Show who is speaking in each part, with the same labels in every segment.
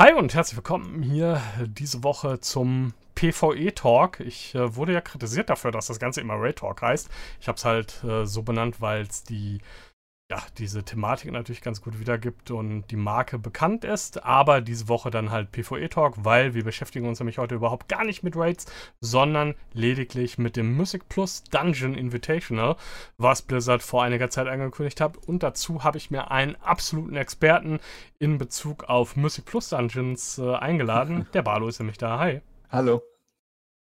Speaker 1: Hi und herzlich willkommen hier diese Woche zum PvE Talk. Ich äh, wurde ja kritisiert dafür, dass das Ganze immer Raid Talk heißt. Ich habe es halt äh, so benannt, weil es die ja, diese Thematik natürlich ganz gut wiedergibt und die Marke bekannt ist, aber diese Woche dann halt PvE Talk, weil wir beschäftigen uns nämlich heute überhaupt gar nicht mit Raids, sondern lediglich mit dem Music Plus Dungeon Invitational, was Blizzard vor einiger Zeit angekündigt hat. Und dazu habe ich mir einen absoluten Experten in Bezug auf Music Plus Dungeons äh, eingeladen. Der Barlo ist nämlich da. Hi.
Speaker 2: Hallo.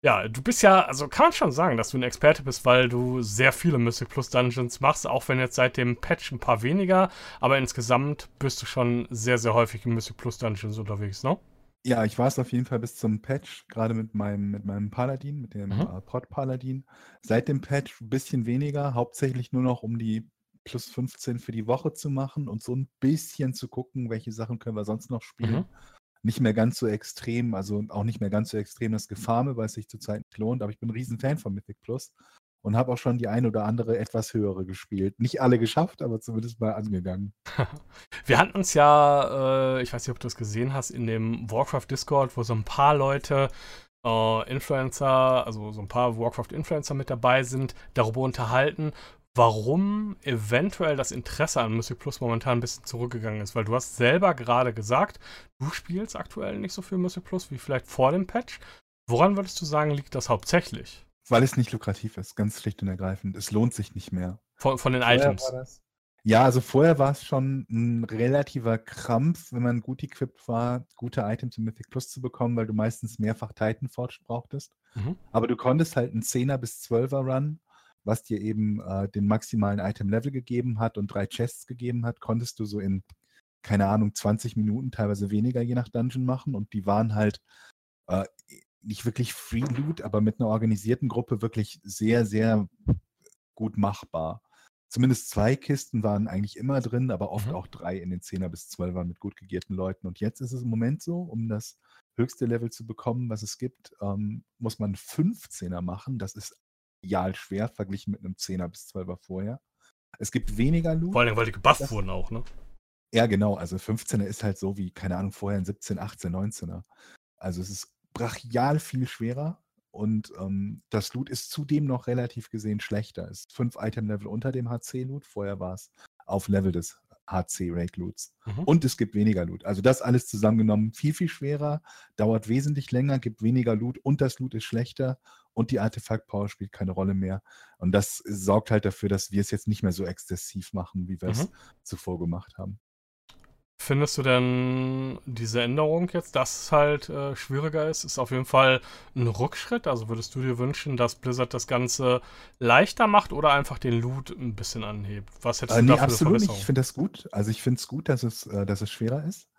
Speaker 1: Ja, du bist ja, also kann man schon sagen, dass du ein Experte bist, weil du sehr viele Mystic Plus Dungeons machst, auch wenn jetzt seit dem Patch ein paar weniger, aber insgesamt bist du schon sehr, sehr häufig in Mystic Plus Dungeons unterwegs, ne?
Speaker 2: Ja, ich war es auf jeden Fall bis zum Patch, gerade mit meinem, mit meinem Paladin, mit dem mhm. äh, Pod Paladin. Seit dem Patch ein bisschen weniger, hauptsächlich nur noch um die plus 15 für die Woche zu machen und so ein bisschen zu gucken, welche Sachen können wir sonst noch spielen. Mhm nicht mehr ganz so extrem, also auch nicht mehr ganz so extrem das Gefarme, weil es sich zurzeit nicht lohnt. Aber ich bin ein Riesenfan von Mythic Plus und habe auch schon die ein oder andere etwas höhere gespielt. Nicht alle geschafft, aber zumindest mal angegangen.
Speaker 1: Wir hatten uns ja, äh, ich weiß nicht, ob du das gesehen hast, in dem Warcraft Discord, wo so ein paar Leute äh, Influencer, also so ein paar Warcraft-Influencer mit dabei sind, darüber unterhalten, warum eventuell das Interesse an Music Plus momentan ein bisschen zurückgegangen ist. Weil du hast selber gerade gesagt, du spielst aktuell nicht so viel Music Plus wie vielleicht vor dem Patch. Woran würdest du sagen, liegt das hauptsächlich?
Speaker 2: Weil es nicht lukrativ ist, ganz schlicht und ergreifend. Es lohnt sich nicht mehr.
Speaker 1: Von, von den vorher Items?
Speaker 2: Ja, also vorher war es schon ein relativer Krampf, wenn man gut equipped war, gute Items im Mythic Plus zu bekommen, weil du meistens mehrfach Titan Forge brauchtest. Mhm. Aber du konntest halt einen 10er bis 12er Run was dir eben äh, den maximalen Item-Level gegeben hat und drei Chests gegeben hat, konntest du so in, keine Ahnung, 20 Minuten, teilweise weniger je nach Dungeon machen. Und die waren halt äh, nicht wirklich Free Loot, aber mit einer organisierten Gruppe wirklich sehr, sehr gut machbar. Zumindest zwei Kisten waren eigentlich immer drin, aber oft mhm. auch drei in den 10er bis 12er mit gut gegierten Leuten. Und jetzt ist es im Moment so, um das höchste Level zu bekommen, was es gibt, ähm, muss man 15er machen. Das ist real schwer, verglichen mit einem 10er bis 12er vorher. Es gibt weniger Loot.
Speaker 1: Vor allem, weil die gebufft wurden auch, ne?
Speaker 2: Ja, genau. Also 15er ist halt so wie, keine Ahnung, vorher ein 17, 18, 19er. Also es ist brachial viel schwerer und ähm, das Loot ist zudem noch relativ gesehen schlechter. Es ist 5 Item-Level unter dem HC-Loot. Vorher war es auf Level des HC Rake Loots. Mhm. Und es gibt weniger Loot. Also das alles zusammengenommen viel, viel schwerer, dauert wesentlich länger, gibt weniger Loot und das Loot ist schlechter und die Artefakt Power spielt keine Rolle mehr. Und das sorgt halt dafür, dass wir es jetzt nicht mehr so exzessiv machen, wie wir es mhm. zuvor gemacht haben.
Speaker 1: Findest du denn diese Änderung jetzt, dass es halt äh, schwieriger ist, ist auf jeden Fall ein Rückschritt? Also würdest du dir wünschen, dass Blizzard das Ganze leichter macht oder einfach den Loot ein bisschen anhebt? Was hättest
Speaker 2: äh, du nee, dafür absolut nicht. Ich finde das gut. Also ich finde es gut, dass es, äh, dass es schwerer ist.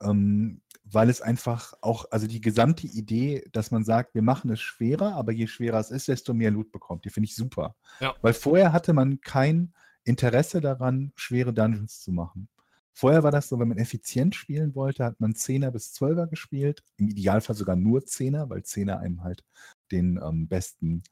Speaker 2: Ähm, weil es einfach auch, also die gesamte Idee, dass man sagt, wir machen es schwerer, aber je schwerer es ist, desto mehr Loot bekommt, die finde ich super. Ja. Weil vorher hatte man kein Interesse daran, schwere Dungeons zu machen. Vorher war das so, wenn man effizient spielen wollte, hat man 10er bis 12er gespielt, im Idealfall sogar nur 10er, weil 10er einem halt den ähm, besten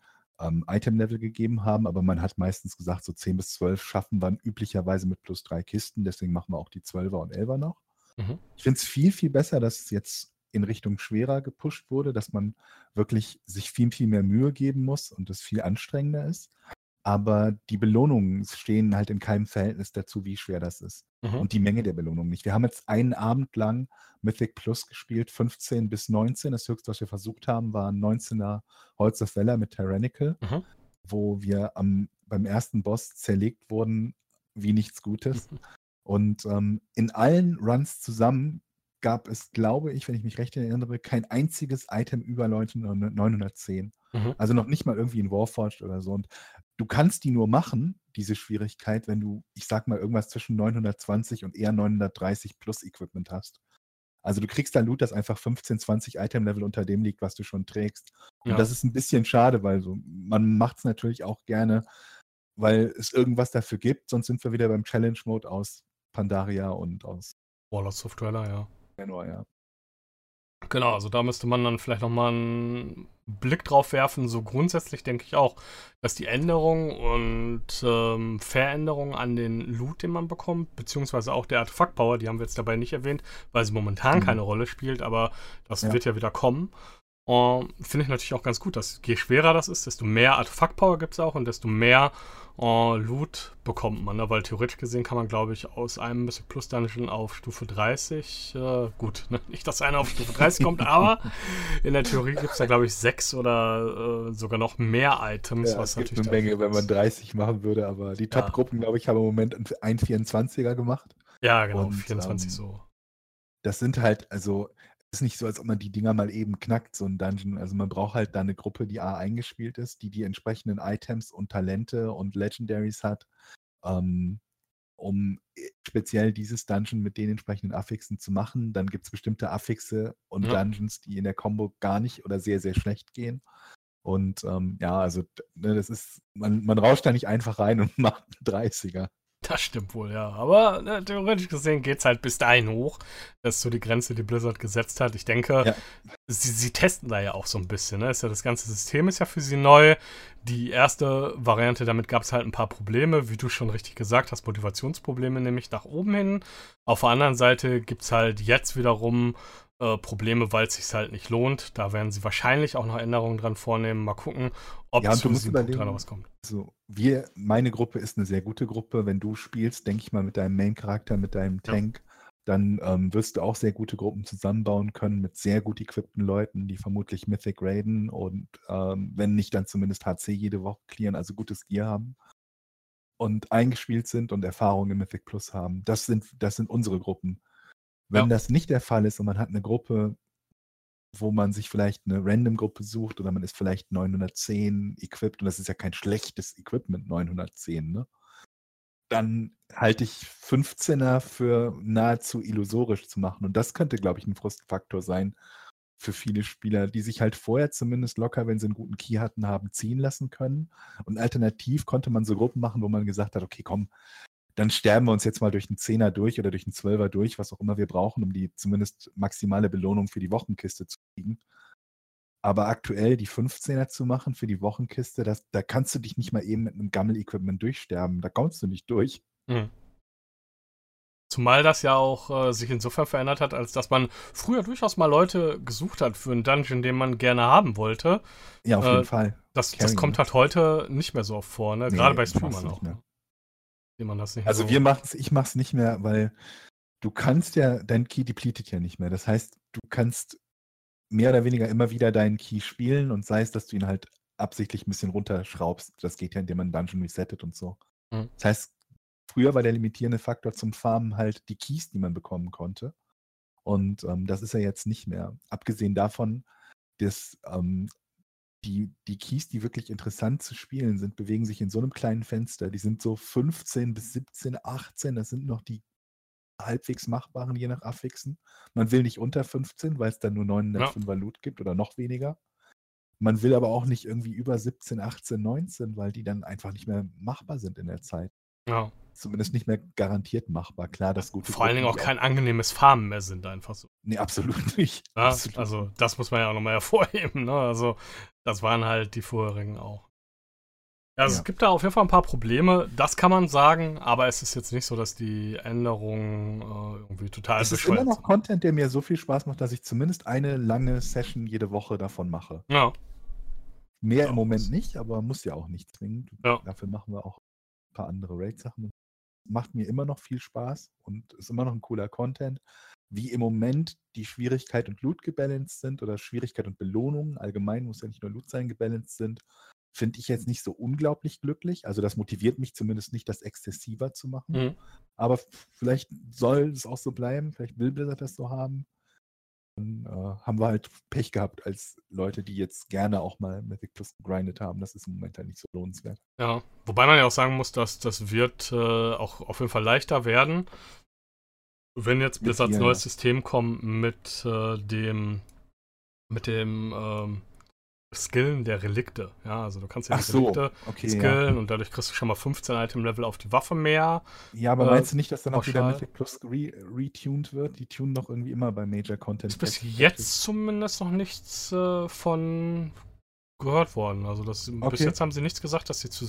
Speaker 2: ähm, Item-Level gegeben haben, aber man hat meistens gesagt, so 10 bis 12 schaffen wir üblicherweise mit plus drei Kisten, deswegen machen wir auch die 12er und 11er noch. Mhm. Ich finde es viel, viel besser, dass es jetzt in Richtung schwerer gepusht wurde, dass man wirklich sich viel, viel mehr Mühe geben muss und es viel anstrengender ist. Aber die Belohnungen stehen halt in keinem Verhältnis dazu, wie schwer das ist. Mhm. Und die Menge der Belohnungen nicht. Wir haben jetzt einen Abend lang Mythic Plus gespielt, 15 bis 19. Das höchste, was wir versucht haben, war ein 19er Holz of Valor mit Tyrannical, mhm. wo wir am, beim ersten Boss zerlegt wurden wie nichts Gutes. Mhm. Und ähm, in allen Runs zusammen gab es, glaube ich, wenn ich mich recht erinnere, kein einziges Item über 910. Mhm. Also noch nicht mal irgendwie ein Warforged oder so. Und du kannst die nur machen, diese Schwierigkeit, wenn du, ich sag mal, irgendwas zwischen 920 und eher 930 plus Equipment hast. Also du kriegst dann Loot, das einfach 15, 20 Item-Level unter dem liegt, was du schon trägst. Und ja. das ist ein bisschen schade, weil so, man macht es natürlich auch gerne, weil es irgendwas dafür gibt, sonst sind wir wieder beim Challenge-Mode aus Pandaria und aus
Speaker 1: Warlords of Dweller, ja.
Speaker 2: Menor, ja.
Speaker 1: Genau, also da müsste man dann vielleicht nochmal ein Blick drauf werfen. So grundsätzlich denke ich auch, dass die Änderungen und ähm, Veränderungen an den Loot, den man bekommt, beziehungsweise auch der Artefakt-Power, die haben wir jetzt dabei nicht erwähnt, weil sie momentan mhm. keine Rolle spielt, aber das ja. wird ja wieder kommen. Finde ich natürlich auch ganz gut, dass je schwerer das ist, desto mehr Artefakt-Power gibt es auch und desto mehr uh, Loot bekommt man. Ne? Weil theoretisch gesehen kann man, glaube ich, aus einem Mystic Plus Dungeon auf Stufe 30, äh, gut, ne? nicht, dass einer auf Stufe 30 kommt, aber in der Theorie gibt es da, glaube ich, sechs oder äh, sogar noch mehr Items.
Speaker 2: Ja, was es gibt eine Menge, wenn man 30 machen würde, aber die Top-Gruppen, glaube ich, haben im Moment ein 24er gemacht.
Speaker 1: Ja, genau, und, 24 ähm, so.
Speaker 2: Das sind halt, also ist nicht so, als ob man die Dinger mal eben knackt, so ein Dungeon. Also man braucht halt da eine Gruppe, die A eingespielt ist, die die entsprechenden Items und Talente und Legendaries hat, ähm, um äh, speziell dieses Dungeon mit den entsprechenden Affixen zu machen. Dann gibt es bestimmte Affixe und ja. Dungeons, die in der Combo gar nicht oder sehr, sehr schlecht gehen. Und ähm, ja, also ne, das ist, man, man rauscht da nicht einfach rein und macht einen 30er.
Speaker 1: Das stimmt wohl, ja. Aber ne, theoretisch gesehen geht es halt bis dahin hoch. Das ist so die Grenze, die Blizzard gesetzt hat. Ich denke, ja. sie, sie, testen da ja auch so ein bisschen. Ne? Ist ja, das ganze System ist ja für sie neu. Die erste Variante, damit gab es halt ein paar Probleme, wie du schon richtig gesagt hast, Motivationsprobleme nämlich nach oben hin. Auf der anderen Seite gibt es halt jetzt wiederum äh, Probleme, weil es sich halt nicht lohnt. Da werden sie wahrscheinlich auch noch Änderungen dran vornehmen. Mal gucken, ob
Speaker 2: ja, zu diesem Punkt was kommt. Also wir, meine Gruppe ist eine sehr gute Gruppe. Wenn du spielst, denke ich mal, mit deinem Main-Charakter, mit deinem Tank, ja. dann ähm, wirst du auch sehr gute Gruppen zusammenbauen können mit sehr gut equipten Leuten, die vermutlich Mythic raiden und ähm, wenn nicht, dann zumindest HC jede Woche clearen, also gutes Gear haben und eingespielt sind und Erfahrungen in Mythic Plus haben. Das sind, das sind unsere Gruppen. Wenn ja. das nicht der Fall ist und man hat eine Gruppe, wo man sich vielleicht eine Random-Gruppe sucht oder man ist vielleicht 910 equipped und das ist ja kein schlechtes Equipment, 910, ne? Dann halte ich 15er für nahezu illusorisch zu machen. Und das könnte, glaube ich, ein Frustfaktor sein für viele Spieler, die sich halt vorher zumindest locker, wenn sie einen guten Key hatten, haben ziehen lassen können. Und alternativ konnte man so Gruppen machen, wo man gesagt hat, okay, komm, dann sterben wir uns jetzt mal durch einen Zehner durch oder durch einen Zwölfer durch, was auch immer wir brauchen, um die zumindest maximale Belohnung für die Wochenkiste zu kriegen. Aber aktuell die 15er zu machen für die Wochenkiste, das, da kannst du dich nicht mal eben mit einem Gammel-Equipment durchsterben. Da kommst du nicht durch. Mhm.
Speaker 1: Zumal das ja auch äh, sich insofern verändert hat, als dass man früher durchaus mal Leute gesucht hat für einen Dungeon, den man gerne haben wollte.
Speaker 2: Ja, auf äh, jeden Fall.
Speaker 1: Das, das kommt halt heute nicht mehr so oft vor, ne? Nee, gerade bei Streamern auch. Ne?
Speaker 2: Wie man das nicht Also so wir machen es, ich mache es nicht mehr, weil du kannst ja, dein Key depletet ja nicht mehr. Das heißt, du kannst mehr oder weniger immer wieder deinen Key spielen und sei es, dass du ihn halt absichtlich ein bisschen runterschraubst. Das geht ja, indem man Dungeon resettet und so. Mhm. Das heißt, früher war der limitierende Faktor zum Farmen halt die Keys, die man bekommen konnte. Und ähm, das ist ja jetzt nicht mehr. Abgesehen davon, dass ähm, die, die Keys, die wirklich interessant zu spielen sind, bewegen sich in so einem kleinen Fenster. Die sind so 15 bis 17, 18. Das sind noch die halbwegs machbaren, je nach Affixen. Man will nicht unter 15, weil es dann nur 905 ja. Loot gibt oder noch weniger. Man will aber auch nicht irgendwie über 17, 18, 19, weil die dann einfach nicht mehr machbar sind in der Zeit. Ja. Zumindest nicht mehr garantiert machbar. Klar, das gute.
Speaker 1: Vor allen Dingen auch kein angenehmes Farmen mehr sind, einfach so.
Speaker 2: Nee, absolut nicht.
Speaker 1: Ja,
Speaker 2: absolut.
Speaker 1: Also, das muss man ja auch nochmal hervorheben. Ne? Also, das waren halt die vorherigen auch. Also ja. es gibt da auf jeden Fall ein paar Probleme, das kann man sagen, aber es ist jetzt nicht so, dass die Änderungen äh, irgendwie total
Speaker 2: Es ist immer noch sind. Content, der mir so viel Spaß macht, dass ich zumindest eine lange Session jede Woche davon mache. Ja. Mehr ja, im Moment nicht, aber muss ja auch nicht zwingend. Ja. Dafür machen wir auch ein paar andere Raid-Sachen. Macht mir immer noch viel Spaß und ist immer noch ein cooler Content wie im Moment die Schwierigkeit und Loot gebalanced sind oder Schwierigkeit und Belohnung, allgemein muss ja nicht nur Loot sein, gebalanced sind, finde ich jetzt nicht so unglaublich glücklich. Also das motiviert mich zumindest nicht, das exzessiver zu machen. Mhm. Aber vielleicht soll es auch so bleiben, vielleicht will Blizzard das so haben. Dann äh, haben wir halt Pech gehabt als Leute, die jetzt gerne auch mal Mythic Plus gegrindet haben. Das ist im Moment halt nicht so lohnenswert.
Speaker 1: Ja, wobei man ja auch sagen muss, dass das wird äh, auch auf jeden Fall leichter werden. Wenn jetzt bis als neues System kommt mit äh, dem mit dem ähm, Skillen der Relikte. Ja, also du kannst ja
Speaker 2: die so, Relikte
Speaker 1: okay, skillen ja. und dadurch kriegst du schon mal 15 Item-Level auf die Waffe mehr.
Speaker 2: Ja, aber äh, meinst du nicht, dass dann auch wieder Mythic Plus re retuned wird? Die tunen doch irgendwie immer bei Major Content.
Speaker 1: Ist bis jetzt zumindest noch nichts äh, von gehört worden. Also das, bis
Speaker 2: Okay.
Speaker 1: jetzt haben sie nichts gesagt, dass sie zu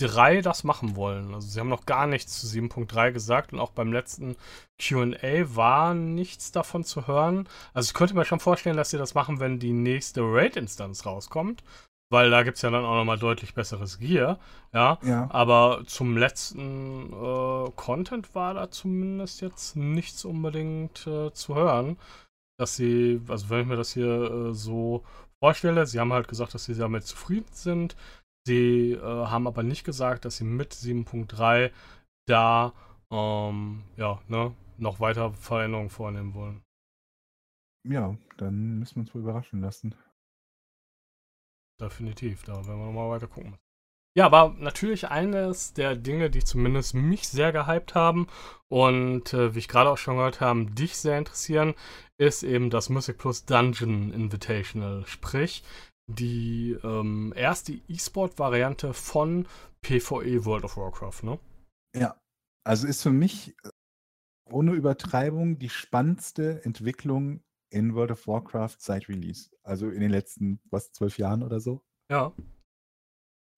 Speaker 1: 7.3 das machen wollen. Also sie haben noch gar nichts zu 7.3 gesagt und auch beim letzten QA war nichts davon zu hören. Also ich könnte mir schon vorstellen, dass sie das machen, wenn die nächste Raid-Instanz rauskommt. Weil da gibt es ja dann auch nochmal deutlich besseres Gear. Ja.
Speaker 2: Ja.
Speaker 1: Aber zum letzten äh, Content war da zumindest jetzt nichts unbedingt äh, zu hören. Dass sie, also wenn ich mir das hier äh, so vorstelle, sie haben halt gesagt, dass sie damit zufrieden sind. Sie äh, haben aber nicht gesagt, dass sie mit 7.3 da ähm, ja, ne, noch weiter Veränderungen vornehmen wollen.
Speaker 2: Ja, dann müssen wir uns wohl überraschen lassen.
Speaker 1: Definitiv, da werden wir nochmal weiter gucken. Ja, aber natürlich eines der Dinge, die zumindest mich sehr gehypt haben und äh, wie ich gerade auch schon gehört habe, dich sehr interessieren, ist eben das Music Plus Dungeon Invitational. Sprich, die ähm, erste E-Sport-Variante von PvE World of Warcraft, ne?
Speaker 2: Ja. Also ist für mich äh, ohne Übertreibung die spannendste Entwicklung in World of Warcraft seit Release. Also in den letzten, was, zwölf Jahren oder so.
Speaker 1: Ja.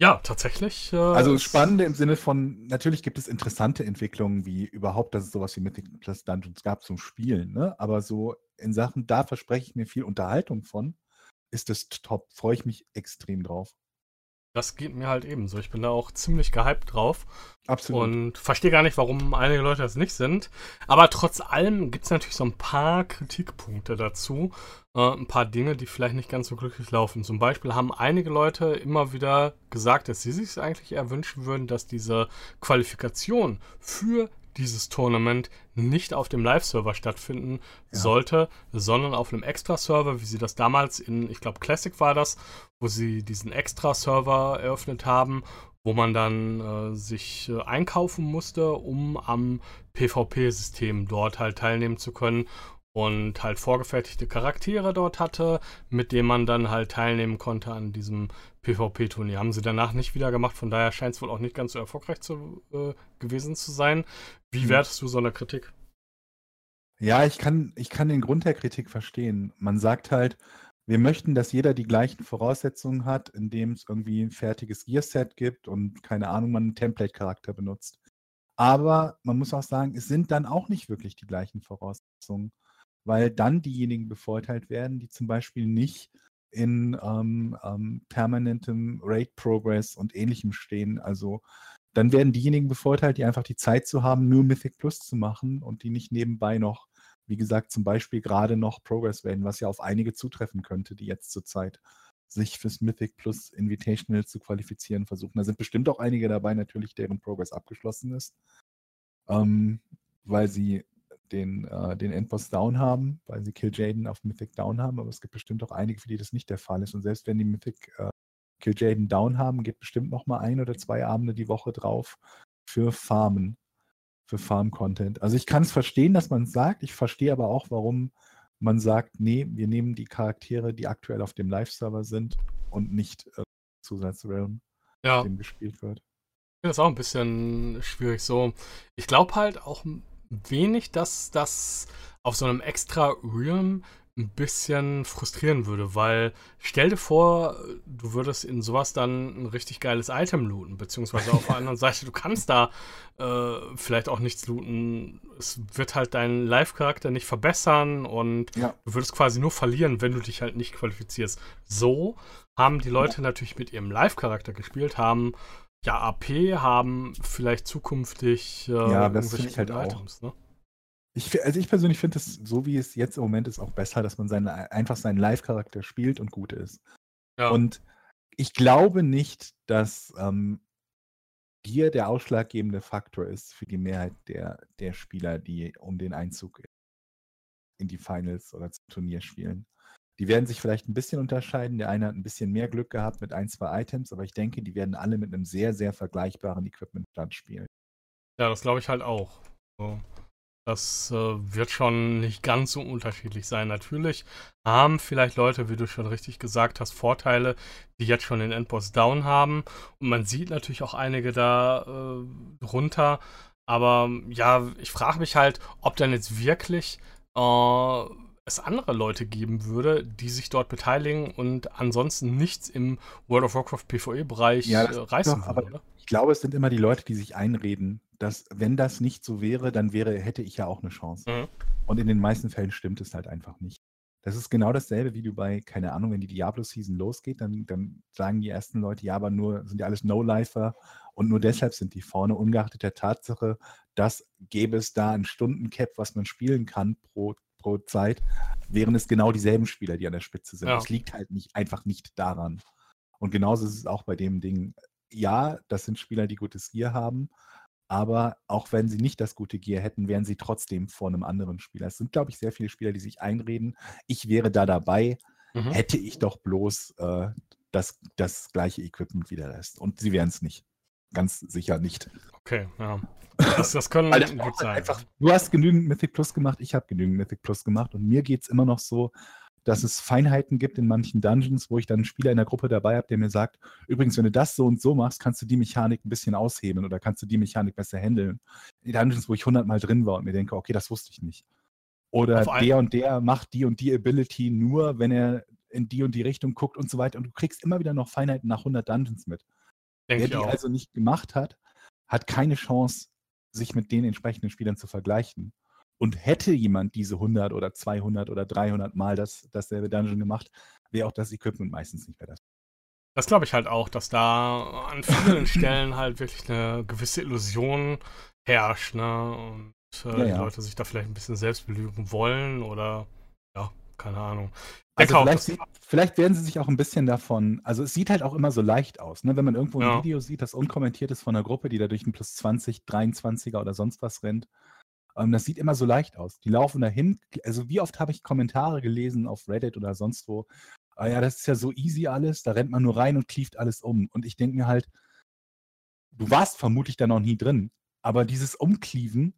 Speaker 1: Ja, tatsächlich. Äh,
Speaker 2: Also spannende im Sinne von, natürlich gibt es interessante Entwicklungen, wie überhaupt, dass es sowas wie Mythic Plus Dungeons gab zum Spielen, ne? Aber so in Sachen, da verspreche ich mir viel Unterhaltung von, ist es top. Freue ich mich extrem drauf.
Speaker 1: Das geht mir halt ebenso. Ich bin da auch ziemlich gehypt drauf.
Speaker 2: Absolut.
Speaker 1: Und verstehe gar nicht, warum einige Leute das nicht sind. Aber trotz allem gibt es natürlich so ein paar Kritikpunkte dazu. Äh, ein paar Dinge, die vielleicht nicht ganz so glücklich laufen. Zum Beispiel haben einige Leute immer wieder gesagt, dass sie sich eigentlich eher wünschen würden, dass diese Qualifikation für dieses Tournament nicht auf dem Live-Server stattfinden
Speaker 2: Ja.
Speaker 1: sollte, sondern auf einem Extra-Server, wie sie das damals in, ich glaube, Classic war das, wo sie diesen Extra-Server eröffnet haben, wo man dann äh, sich äh, einkaufen musste, um am PvP-System dort halt teilnehmen zu können und halt vorgefertigte Charaktere dort hatte, mit denen man dann halt teilnehmen konnte an diesem PvP-Turnier. Haben sie danach nicht wieder gemacht, von daher scheint es wohl auch nicht ganz so erfolgreich zu, äh, gewesen zu sein. Wie
Speaker 2: Hm.
Speaker 1: wertest du so eine Kritik?
Speaker 2: Ja, ich kann, ich kann den Grund der Kritik verstehen. Man sagt halt, wir möchten, dass jeder die gleichen Voraussetzungen hat, indem es irgendwie ein fertiges Gear-Set gibt und keine Ahnung, man einen Template-Charakter benutzt. Aber man muss auch sagen, es sind dann auch nicht wirklich die gleichen Voraussetzungen, weil dann diejenigen bevorteilt werden, die zum Beispiel nicht in ähm, ähm, permanentem Raid-Progress und ähnlichem stehen. Also dann werden diejenigen bevorteilt, die einfach die Zeit zu haben, nur Mythic Plus zu machen und die nicht nebenbei noch, wie gesagt, zum Beispiel gerade noch Progress werden, was ja auf einige zutreffen könnte, die jetzt zurzeit sich fürs Mythic Plus Invitational zu qualifizieren versuchen. Da sind bestimmt auch einige dabei, natürlich, deren Progress abgeschlossen ist, ähm, weil sie den, äh, den Endboss down haben, weil sie Kill Jaden auf Mythic down haben, aber es gibt bestimmt auch einige, für die das nicht der Fall ist. Und selbst wenn die Mythic äh, Kill Jaden down haben, geht bestimmt noch mal ein oder zwei Abende die Woche drauf für Farmen, für Farm-Content. Also ich kann es verstehen, dass man es sagt. Ich verstehe aber auch, warum man sagt, nee, wir nehmen die Charaktere, die aktuell auf dem Live-Server sind und nicht äh, Zusatzrealm,
Speaker 1: Ja.
Speaker 2: dem gespielt wird.
Speaker 1: Das auch ein bisschen schwierig so. Ich glaube halt auch wenig, dass das auf so einem extra Realm ein bisschen frustrieren würde, weil stell dir vor, du würdest in sowas dann ein richtig geiles Item looten, beziehungsweise auf der anderen Seite, du kannst da äh, vielleicht auch nichts looten. Es wird halt deinen Live-Charakter nicht verbessern und
Speaker 2: Ja.
Speaker 1: du würdest quasi nur verlieren, wenn du dich halt nicht qualifizierst. So haben die Leute natürlich mit ihrem Live-Charakter gespielt, haben ja AP, haben vielleicht zukünftig äh,
Speaker 2: Ja, das finde ich halt auch.
Speaker 1: Items, ne?
Speaker 2: Ich, also ich persönlich finde es, so wie es jetzt im Moment ist, auch besser, dass man seine, einfach seinen Live-Charakter spielt und gut ist.
Speaker 1: Ja.
Speaker 2: Und ich glaube nicht, dass ähm, Gear der ausschlaggebende Faktor ist für die Mehrheit der, der Spieler, die um den Einzug in die Finals oder zum Turnier spielen. Die werden sich vielleicht ein bisschen unterscheiden. Der eine hat ein bisschen mehr Glück gehabt mit ein, zwei Items, aber ich denke, die werden alle mit einem sehr, sehr vergleichbaren Equipment-Stand spielen.
Speaker 1: Ja, das glaube ich halt auch. So. Das äh, wird schon nicht ganz so unterschiedlich sein. Natürlich haben vielleicht Leute, wie du schon richtig gesagt hast, Vorteile, die jetzt schon den Endboss down haben. Und man sieht natürlich auch einige da äh, drunter. Aber ja, ich frage mich halt, ob dann jetzt wirklich äh, es andere Leute geben würde, die sich dort beteiligen und ansonsten nichts im World of Warcraft PvE-Bereich
Speaker 2: Ja,
Speaker 1: äh, reißen
Speaker 2: doch,
Speaker 1: würde,
Speaker 2: ich glaube, es sind immer die Leute, die sich einreden, dass wenn das nicht so wäre, dann wäre, hätte ich ja auch eine Chance.
Speaker 1: Mhm.
Speaker 2: Und in den meisten Fällen stimmt es halt einfach nicht. Das ist genau dasselbe, wie du bei, keine Ahnung, wenn die Diablo-Season losgeht, dann, dann sagen die ersten Leute, ja, aber nur sind ja alles No-Lifer und nur deshalb sind die vorne, ungeachtet der Tatsache, dass gäbe es da ein Stundencap, was man spielen kann pro, pro Zeit, wären es genau dieselben Spieler, die an der Spitze sind.
Speaker 1: Ja.
Speaker 2: Das liegt halt nicht einfach nicht daran. Und genauso ist es auch bei dem Ding. Ja, das sind Spieler, die gutes Gear haben, aber auch wenn sie nicht das gute Gear hätten, wären sie trotzdem vor einem anderen Spieler. Es sind, glaube ich, sehr viele Spieler, die sich einreden, ich wäre da dabei,
Speaker 1: Mhm.
Speaker 2: hätte ich doch bloß äh, das, das gleiche Equipment wie der Rest. Und sie wären es nicht. Ganz sicher nicht.
Speaker 1: Okay, ja. Das, das können
Speaker 2: das
Speaker 1: gut sein.
Speaker 2: einfach, du hast genügend Mythic Plus gemacht, ich habe genügend Mythic Plus gemacht und mir geht es immer noch so, dass es Feinheiten gibt in manchen Dungeons, wo ich dann einen Spieler in der Gruppe dabei habe, der mir sagt, übrigens, wenn du das so und so machst, kannst du die Mechanik ein bisschen aushebeln oder kannst du die Mechanik besser handeln. In Dungeons, wo ich hundertmal drin war und mir denke, okay, das wusste ich nicht. Oder der und der macht die und die Ability nur, wenn er in die und die Richtung guckt und so weiter. Und du kriegst immer wieder noch Feinheiten nach 100 Dungeons mit.
Speaker 1: Denke
Speaker 2: Wer die
Speaker 1: auch.
Speaker 2: also nicht gemacht hat, hat keine Chance, sich mit den entsprechenden Spielern zu vergleichen. Und hätte jemand diese 100 oder 200 oder 300 Mal das, dasselbe Dungeon gemacht, wäre auch das Equipment meistens nicht mehr das.
Speaker 1: Das glaube ich halt auch, dass da an vielen Stellen halt wirklich eine gewisse Illusion herrscht, ne? Und äh,
Speaker 2: Ja,
Speaker 1: die
Speaker 2: ja.
Speaker 1: Leute sich da vielleicht ein bisschen selbst belügen wollen oder ja, keine Ahnung.
Speaker 2: Also vielleicht, sieht, vielleicht werden sie sich auch ein bisschen davon, also es sieht halt auch immer so leicht aus, ne? wenn man irgendwo ein
Speaker 1: Ja.
Speaker 2: Video sieht, das unkommentiert ist von einer Gruppe, die da durch ein plus 20, 23er oder sonst was rennt. Ähm, das sieht immer so leicht aus. Die laufen dahin, also wie oft habe ich Kommentare gelesen auf Reddit oder sonst wo, ah ja, das ist ja so easy alles, da rennt man nur rein und klieft alles um. Und ich denke mir halt, du warst vermutlich da noch nie drin, aber dieses Umklieven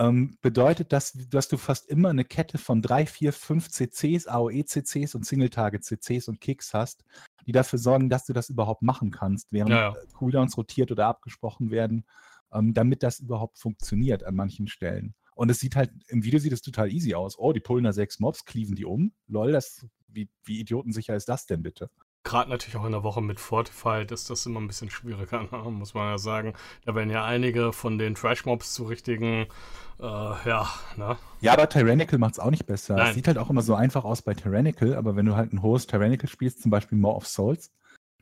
Speaker 2: ähm, bedeutet, dass, dass du fast immer eine Kette von drei, vier, fünf CCs, AOE-CCs und Single-Target-CCs und Kicks hast, die dafür sorgen, dass du das überhaupt machen kannst, während
Speaker 1: Ja, ja.
Speaker 2: äh, Cooldowns rotiert oder abgesprochen werden, ähm, damit das überhaupt funktioniert an manchen Stellen. Und es sieht halt, im Video sieht es total easy aus. Oh, die pullen da sechs Mobs, cleaven die um. Lol, das, wie, wie idiotensicher ist das denn bitte?
Speaker 1: Gerade natürlich auch in der Woche mit Fortified ist das immer ein bisschen schwieriger, muss man ja sagen. Da werden ja einige von den Trash-Mobs zu richtigen, äh, ja, ne?
Speaker 2: Ja, aber Tyrannical macht es auch nicht besser.
Speaker 1: Nein.
Speaker 2: Es sieht halt auch immer so einfach aus bei Tyrannical, aber wenn du halt ein hohes Tyrannical spielst, zum Beispiel More of Souls,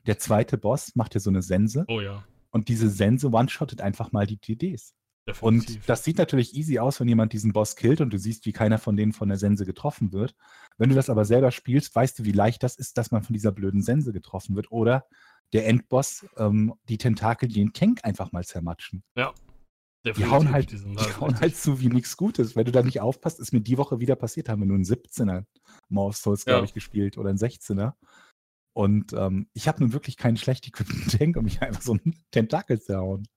Speaker 2: der zweite Boss macht ja so eine Sense
Speaker 1: Oh ja,
Speaker 2: und diese Sense one-shottet einfach mal die DDs. Und
Speaker 1: definitiv.
Speaker 2: das sieht natürlich easy aus, wenn jemand diesen Boss killt und du siehst, wie keiner von denen von der Sense getroffen wird. Wenn du das aber selber spielst, weißt du, wie leicht das ist, dass man von dieser blöden Sense getroffen wird. Oder der Endboss, ähm, die Tentakel, die den Tank einfach mal zermatschen. Die
Speaker 1: definitiv,
Speaker 2: hauen halt,
Speaker 1: die
Speaker 2: die
Speaker 1: halt
Speaker 2: hauen halt zu wie nichts Gutes. Wenn du da nicht aufpasst, ist mir die Woche wieder passiert, haben wir nur einen 17er More of Souls, glaube
Speaker 1: Ja.
Speaker 2: ich, gespielt oder einen 16er. Und ähm, ich habe nun wirklich keinen schlecht equipten Tank, um mich einfach so einen Tentakel zu hauen.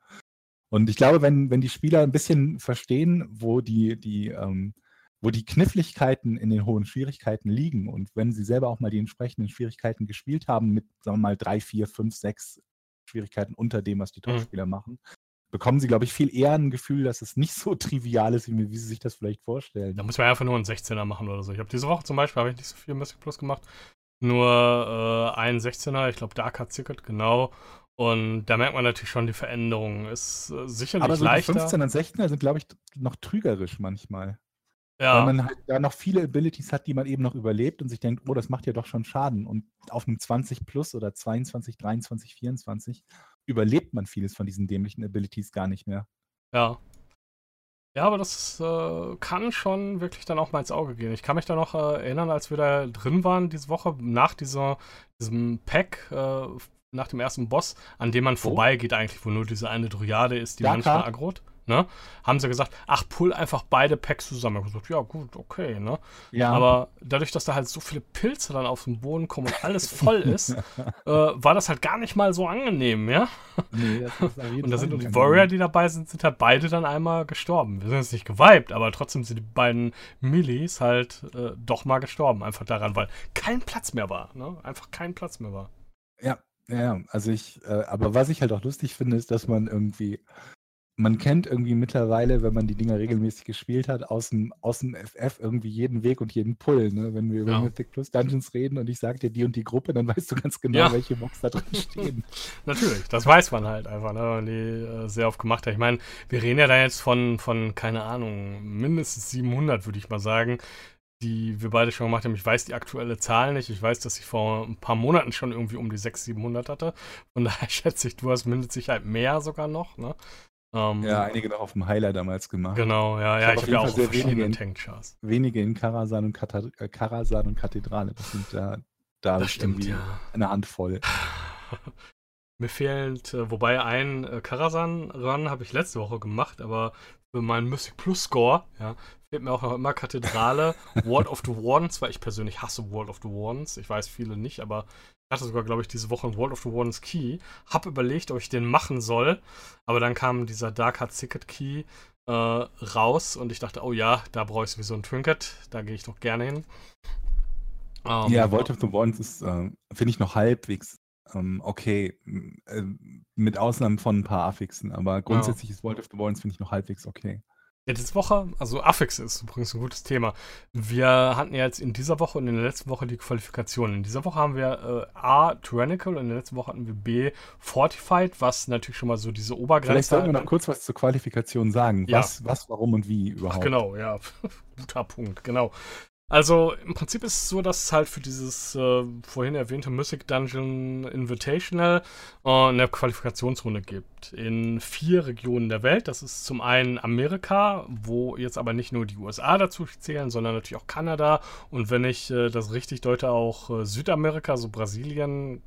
Speaker 2: Und ich glaube, wenn, wenn die Spieler ein bisschen verstehen, wo die, die, ähm, wo die Kniffligkeiten in den hohen Schwierigkeiten liegen und wenn sie selber auch mal die entsprechenden Schwierigkeiten gespielt haben, mit, sagen wir mal, drei, vier, fünf, sechs Schwierigkeiten unter dem, was die
Speaker 1: Mhm.
Speaker 2: Top-Spieler machen, bekommen sie, glaube ich, viel eher ein Gefühl, dass es nicht so trivial ist, wie, wie sie sich das vielleicht vorstellen.
Speaker 1: Da muss man einfach nur einen 16er machen oder so. Ich habe diese Woche zum Beispiel habe ich nicht so viel Mystic Plus gemacht. Nur äh, einen 16er, ich glaube Dark hat Zicket, genau. Und da merkt man natürlich schon die Veränderung. Ist äh, sicherlich
Speaker 2: Aber so die
Speaker 1: leichter.
Speaker 2: 15er und 16er sind, glaube ich, noch trügerisch manchmal. Weil
Speaker 1: ja,
Speaker 2: man halt da noch viele Abilities hat, die man eben noch überlebt und sich denkt, oh, das macht ja doch schon Schaden. Und auf einem 20 plus oder 22, 23, 24 überlebt man vieles von diesen dämlichen Abilities gar nicht mehr.
Speaker 1: ja. Ja, aber das äh, kann schon wirklich dann auch mal ins Auge gehen. Ich kann mich da noch äh, erinnern, als wir da drin waren diese Woche, nach dieser, diesem Pack, äh, nach dem ersten Boss, an dem man vorbeigeht eigentlich, wo nur diese eine Dryade ist, die
Speaker 2: Dark
Speaker 1: manchmal aggrot. Ne? Haben sie gesagt, ach, pull einfach beide Packs zusammen. Ich gesagt, ja, gut, okay, ne?
Speaker 2: Ja,
Speaker 1: Aber dadurch, dass da halt so viele Pilze dann auf den Boden kommen und alles voll ist, äh, war das halt gar nicht mal so angenehm, ja?
Speaker 2: nee,
Speaker 1: Und da sind die Warrior, die dabei sind, sind halt beide dann einmal gestorben. Wir sind jetzt nicht geweibt, aber trotzdem sind die beiden Millis halt äh, doch mal gestorben. Einfach daran, weil kein Platz mehr war. Ne? Einfach kein Platz mehr war.
Speaker 2: Ja, ja, also ich, äh, aber was ich halt auch lustig finde, ist, dass man irgendwie, man kennt irgendwie mittlerweile, wenn man die Dinger regelmäßig gespielt hat, aus dem, aus dem FF irgendwie jeden Weg und jeden Pull. Ne? Wenn wir über ja. Mythic Plus Dungeons reden und ich sage dir die und die Gruppe, dann weißt du ganz genau, ja. welche Box da drin stehen.
Speaker 1: Natürlich, das weiß man halt einfach, ne? wenn die äh, sehr oft gemacht hat. Ich meine, wir reden ja da jetzt von, von, keine Ahnung, mindestens 700, würde ich mal sagen, die wir beide schon gemacht haben. Ich weiß die aktuelle Zahl nicht. Ich weiß, dass ich vor ein paar Monaten schon irgendwie um die 600, 700 hatte. Von daher schätze ich, du hast mindestens Sicherheit mehr sogar noch. Ne?
Speaker 2: Ähm, ja, einige noch auf dem Heiler damals gemacht.
Speaker 1: Genau, ja, ja, ich, habe auch
Speaker 2: sehr wenige in, wenige in Karasan und, äh, Karasan und Kathedrale. Das sind da, da
Speaker 1: das stimmt, ja.
Speaker 2: eine Handvoll.
Speaker 1: Mir fehlt, äh, wobei ein äh, Karasan-Run habe ich letzte Woche gemacht, aber für meinen Mystic Plus Score, ja, fehlt mir auch noch immer Kathedrale, World of the Wardens, weil ich persönlich hasse World of the Wardens. Ich weiß viele nicht, aber hatte sogar, glaube ich, diese Woche ein World of the Wardens Key. Hab überlegt, ob ich den machen soll. Aber dann kam dieser Dark Heart Ticket Key äh, raus und ich dachte, oh ja, da brauche ich sowieso ein Trinket. Da gehe ich doch gerne hin.
Speaker 2: Um, ähm, ja, World of the Wardens ist, äh, finde ich, noch halbwegs ähm, okay. Äh, mit Ausnahmen von ein paar Affixen. Aber grundsätzlich ja. ist World of the Wardens, finde ich, noch halbwegs okay.
Speaker 1: Ja, diese Woche, also Affix ist übrigens ein gutes Thema. Wir hatten ja jetzt in dieser Woche und in der letzten Woche die Qualifikation. In dieser Woche haben wir äh, A, Tyrannical und in der letzten Woche hatten wir B, Fortified, was natürlich schon mal so diese Obergrenze
Speaker 2: Vielleicht sollten wir noch kurz was zur Qualifikation sagen. Ja. Was, was, warum und wie überhaupt. Ach,
Speaker 1: genau, ja. Guter Punkt, genau. Also im Prinzip ist es so, dass es halt für dieses äh, vorhin erwähnte Mythic Dungeon Invitational äh, eine Qualifikationsrunde gibt. In vier Regionen der Welt. Das ist zum einen Amerika, wo jetzt aber nicht nur die USA dazu zählen, sondern natürlich auch Kanada und wenn ich äh, das richtig deute, auch äh, Südamerika, so Brasilien,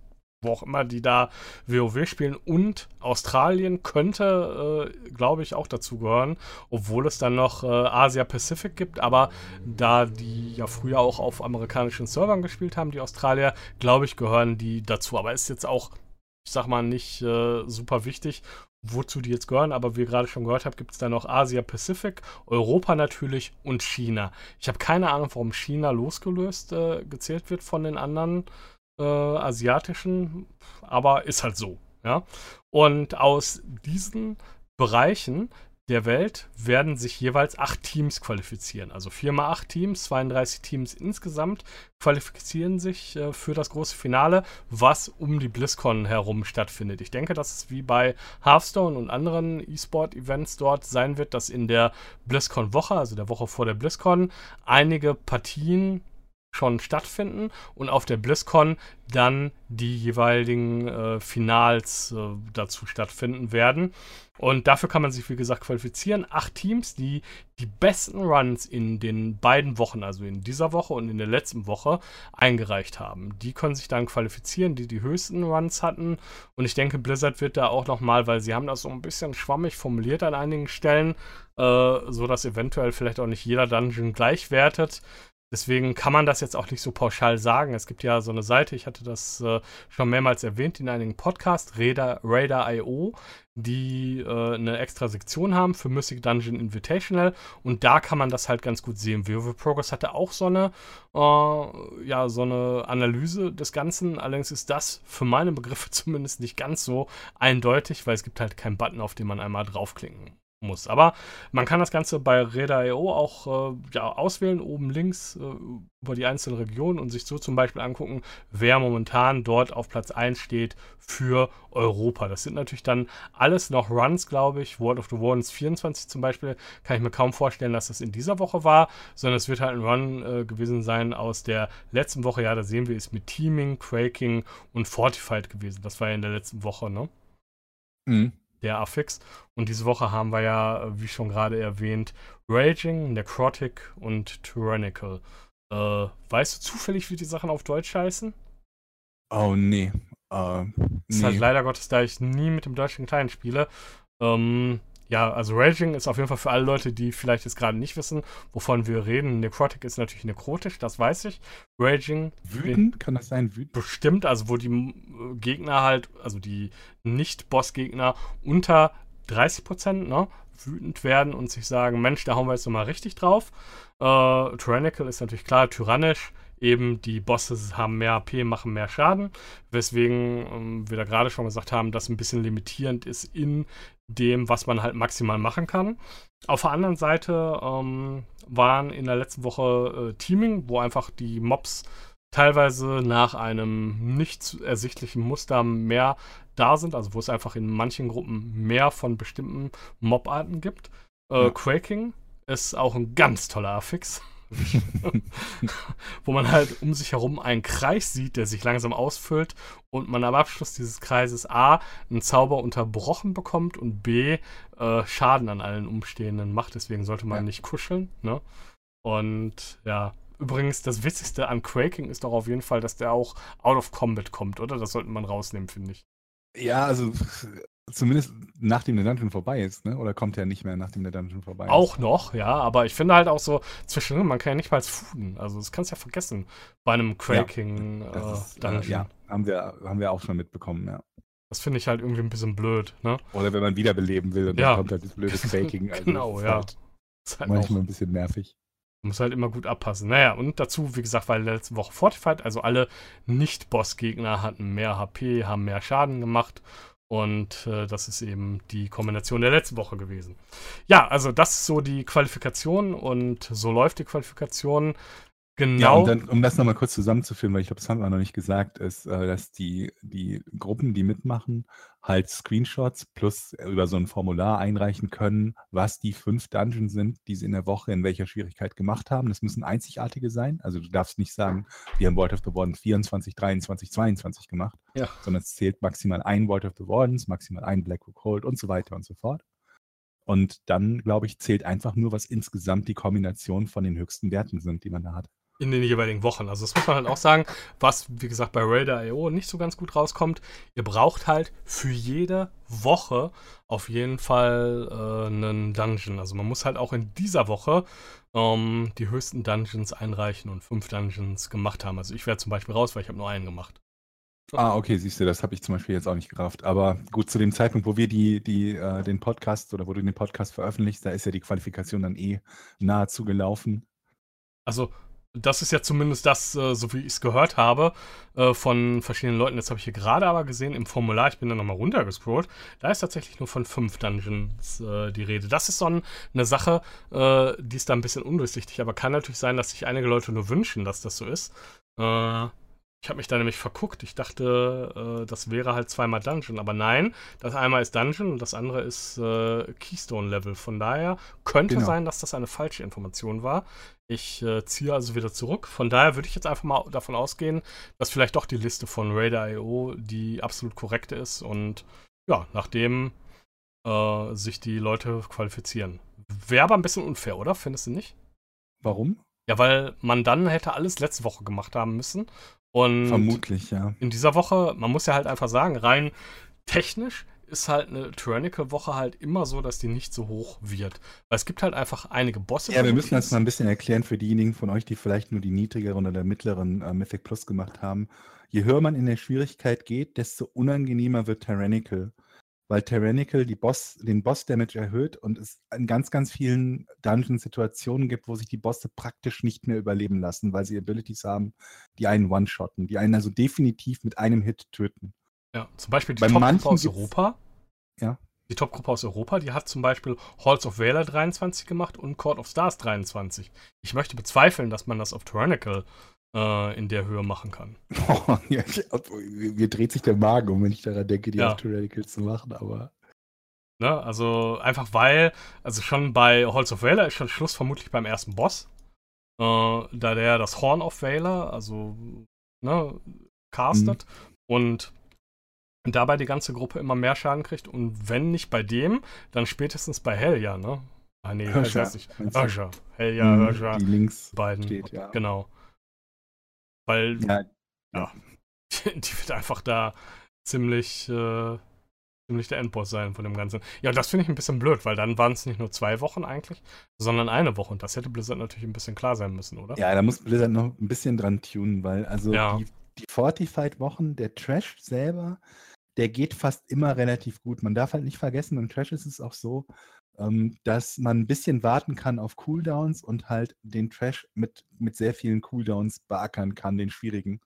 Speaker 1: wo auch immer die da WoW spielen. Und Australien könnte, äh, glaube ich, auch dazu gehören, obwohl es dann noch äh, Asia Pacific gibt. Aber da die ja früher auch auf amerikanischen Servern gespielt haben, die Australier, glaube ich, gehören die dazu. Aber ist jetzt auch, ich sag mal, nicht äh, super wichtig wozu die jetzt gehören, aber wie ihr gerade schon gehört habt, gibt es da noch Asia Pacific, Europa natürlich und China. Ich habe keine Ahnung, warum China losgelöst äh, gezählt wird von den anderen äh, asiatischen, aber ist halt so. Ja? Und aus diesen Bereichen der Welt werden sich jeweils acht Teams qualifizieren. Also vier mal acht Teams, 32 Teams insgesamt qualifizieren sich äh, für das große Finale, was um die BlizzCon herum stattfindet. Ich denke, dass es wie bei Hearthstone und anderen E-Sport-Events dort sein wird, dass in der BlizzCon-Woche, also der Woche vor der BlizzCon, einige Partien schon stattfinden und auf der BlizzCon dann die jeweiligen äh, Finals äh, dazu stattfinden werden. Und dafür kann man sich, wie gesagt, qualifizieren. Acht Teams, die die besten Runs in den beiden Wochen, also in dieser Woche und in der letzten Woche, eingereicht haben. Die können sich dann qualifizieren, die die höchsten Runs hatten. Und ich denke, Blizzard wird da auch nochmal, weil sie haben das so ein bisschen schwammig formuliert an einigen Stellen, äh, so dass eventuell vielleicht auch nicht jeder Dungeon gleich wertet. Deswegen kann man das jetzt auch nicht so pauschal sagen. Es gibt ja so eine Seite, ich hatte das äh, schon mehrmals erwähnt in einigen Podcasts, Radar.io, die äh, eine extra Sektion haben für Mystic Dungeon Invitational und da kann man das halt ganz gut sehen. WoW Progress hatte auch so eine, äh, ja, so eine Analyse des Ganzen. Allerdings ist das für meine Begriffe zumindest nicht ganz so eindeutig, weil es gibt halt keinen Button, auf den man einmal draufklicken muss. Aber man kann das Ganze bei Reda.io auch äh, ja, auswählen, oben links äh, über die einzelnen Regionen und sich so zum Beispiel angucken, wer momentan dort auf Platz 1 steht für Europa. Das sind natürlich dann alles noch Runs, glaube ich. World of the Wardens 24 zum Beispiel, kann ich mir kaum vorstellen, dass das in dieser Woche war, sondern es wird halt ein Run äh, gewesen sein aus der letzten Woche. Ja, da sehen wir es mit Teaming, Quaking und Fortified gewesen. Das war ja in der letzten Woche, ne? Mhm der Affix. Und diese Woche haben wir ja, wie schon gerade erwähnt, Raging, Necrotic und Tyrannical. Äh, weißt du zufällig, wie die Sachen auf Deutsch heißen?
Speaker 2: Oh, nee.
Speaker 1: Uh, nee. Das ist halt leider Gottes, da ich nie mit dem deutschen Kleinen spiele. Ähm, ja, also Raging ist auf jeden Fall für alle Leute, die vielleicht jetzt gerade nicht wissen, wovon wir reden. Necrotic ist natürlich nekrotisch, das weiß ich. Raging.
Speaker 2: Wütend? Kann das sein? Wütend?
Speaker 1: Bestimmt, also wo die äh, Gegner halt, also die Nicht-Boss-Gegner unter 30% ne, wütend werden und sich sagen, Mensch, da hauen wir jetzt nochmal richtig drauf. Äh, Tyrannical ist natürlich klar, tyrannisch eben die Bosse haben mehr AP, machen mehr Schaden, weswegen ähm, wir da gerade schon gesagt haben, dass ein bisschen limitierend ist in dem, was man halt maximal machen kann. Auf der anderen Seite ähm, waren in der letzten Woche äh, Teaming, wo einfach die Mobs teilweise nach einem nicht ersichtlichen Muster mehr da sind, also wo es einfach in manchen Gruppen mehr von bestimmten Mobarten gibt. Äh, ja. Quaking ist auch ein ganz toller Affix. wo man halt um sich herum einen Kreis sieht, der sich langsam ausfüllt und man am Abschluss dieses Kreises A einen Zauber unterbrochen bekommt und B äh, Schaden an allen Umstehenden macht. Deswegen sollte man ja. nicht kuscheln. Ne? Und ja, übrigens, das Witzigste an Quaking ist doch auf jeden Fall, dass der auch out of combat kommt, oder? Das sollte man rausnehmen, finde ich.
Speaker 2: Ja, also Zumindest nachdem der Dungeon vorbei ist, ne? Oder kommt er nicht mehr, nachdem der Dungeon vorbei ist?
Speaker 1: Auch noch, ja, aber ich finde halt auch so zwischendrin, man kann ja nicht mal fooden. Also das kannst du ja vergessen bei einem Quaking ja, äh, ist, Dungeon. Äh, ja,
Speaker 2: haben wir, haben wir auch schon mitbekommen, ja.
Speaker 1: Das finde ich halt irgendwie ein bisschen blöd, ne?
Speaker 2: Oder wenn man wiederbeleben will und
Speaker 1: ja.
Speaker 2: dann kommt halt das blöde Quaking.
Speaker 1: Also genau, ja.
Speaker 2: Halt, ist halt manchmal auch, ein bisschen nervig.
Speaker 1: Muss halt immer gut abpassen. Naja, und dazu, wie gesagt, weil letzte Woche Fortified, also alle Nicht-Boss-Gegner hatten mehr HP, haben mehr Schaden gemacht und äh, das ist eben die Kombination der letzten Woche gewesen. Ja, also das ist so die Qualifikation und so läuft die Qualifikation. Genau. Ja,
Speaker 2: und dann, um das nochmal kurz zusammenzuführen, weil ich glaube, das haben wir noch nicht gesagt, ist, äh, dass die, die Gruppen, die mitmachen, halt Screenshots plus über so ein Formular einreichen können, was die fünf Dungeons sind, die sie in der Woche in welcher Schwierigkeit gemacht haben. Das müssen einzigartige sein. Also du darfst nicht sagen, wir haben World of the Wardens 24, 23, 22 gemacht, ja. sondern es zählt maximal ein World of the Wardens, maximal ein Black Rook Hold und so weiter und so fort. Und dann, glaube ich, zählt einfach nur, was insgesamt die Kombination von den höchsten Werten sind, die man da hat
Speaker 1: in den jeweiligen Wochen. Also das muss man halt auch sagen, was wie gesagt bei Raider.io nicht so ganz gut rauskommt. Ihr braucht halt für jede Woche auf jeden Fall äh, einen Dungeon. Also man muss halt auch in dieser Woche ähm, die höchsten Dungeons einreichen und fünf Dungeons gemacht haben. Also ich wäre zum Beispiel raus, weil ich habe nur einen gemacht.
Speaker 2: Ah, okay, siehst du, das habe ich zum Beispiel jetzt auch nicht gerafft. Aber gut, zu dem Zeitpunkt, wo wir die, die, äh, den Podcast oder wo du den Podcast veröffentlichst, da ist ja die Qualifikation dann eh nahezu gelaufen.
Speaker 1: Also das ist ja zumindest das, äh, so wie ich es gehört habe, äh, von verschiedenen Leuten. Jetzt habe ich hier gerade aber gesehen im Formular, ich bin da nochmal runtergescrollt, da ist tatsächlich nur von fünf Dungeons äh, die Rede. Das ist so ein, eine Sache, äh, die ist da ein bisschen undurchsichtig, aber kann natürlich sein, dass sich einige Leute nur wünschen, dass das so ist. Äh, ich habe mich da nämlich verguckt. Ich dachte, äh, das wäre halt zweimal Dungeon. Aber nein, das einmal ist Dungeon und das andere ist Keystone-Level. Von daher könnte genau. sein, dass das eine falsche Information war. Ich äh, ziehe also wieder zurück. Von daher würde ich jetzt einfach mal davon ausgehen, dass vielleicht doch die Liste von Radar.io die absolut korrekte ist. Und ja, nachdem äh, sich die Leute qualifizieren. Wäre aber ein bisschen unfair, oder? Findest du nicht?
Speaker 2: Warum?
Speaker 1: Ja, weil man dann hätte alles letzte Woche gemacht haben müssen und
Speaker 2: Vermutlich, ja.
Speaker 1: In dieser Woche, man muss ja halt einfach sagen, rein technisch ist halt eine Tyrannical-Woche halt immer so, dass die nicht so hoch wird. Weil es gibt halt einfach einige Bosse.
Speaker 2: Ja, wir müssen das mal ein bisschen erklären für diejenigen von euch, die vielleicht nur die niedrigeren oder mittleren äh, Mythic Plus gemacht haben. Je höher man in der Schwierigkeit geht, desto unangenehmer wird Tyrannical weil Tyrannical die Boss, den Boss-Damage erhöht und es in ganz, ganz vielen Dungeons Situationen gibt, wo sich die Bosse praktisch nicht mehr überleben lassen, weil sie Abilities haben, die einen One-Shotten, die einen also definitiv mit einem Hit töten.
Speaker 1: Ja, zum Beispiel die Top-Gruppe aus Europa.
Speaker 2: Ja.
Speaker 1: Die Top-Gruppe aus Europa, die hat zum Beispiel Halls of Valor 23 gemacht und Court of Stars 23. Ich möchte bezweifeln, dass man das auf Tyrannical äh, in der Höhe machen kann.
Speaker 2: Oh, ja, mir dreht sich der Magen um, wenn ich daran denke, die ja. auf Tyrannicals zu machen, aber.
Speaker 1: Ne, also einfach weil, also schon bei Holz of Valor ist schon Schluss vermutlich beim ersten Boss. Äh, da der das Horn of Valor, also ne, castet mhm. und dabei die ganze Gruppe immer mehr Schaden kriegt und wenn nicht bei dem, dann spätestens bei Helja, ne?
Speaker 2: Ah nee, Hirscher,
Speaker 1: heißt nicht. Hirscher. Helja,
Speaker 2: mhm, Hirscher. Die links
Speaker 1: beiden.
Speaker 2: Steht, ja.
Speaker 1: Genau. Weil,
Speaker 2: ja,
Speaker 1: ja die wird einfach da ziemlich, äh, ziemlich der Endboss sein von dem Ganzen. Ja, das finde ich ein bisschen blöd, weil dann waren es nicht nur zwei Wochen eigentlich, sondern eine Woche. Und das hätte Blizzard natürlich ein bisschen klar sein müssen, oder?
Speaker 2: Ja, da muss Blizzard noch ein bisschen dran tunen, weil also ja. die, die Fortified-Wochen, der Trash selber, der geht fast immer relativ gut. Man darf halt nicht vergessen, im Trash ist es auch so, ähm, dass man ein bisschen warten kann auf Cooldowns und halt den Trash mit, mit sehr vielen Cooldowns beackern kann, den schwierigen.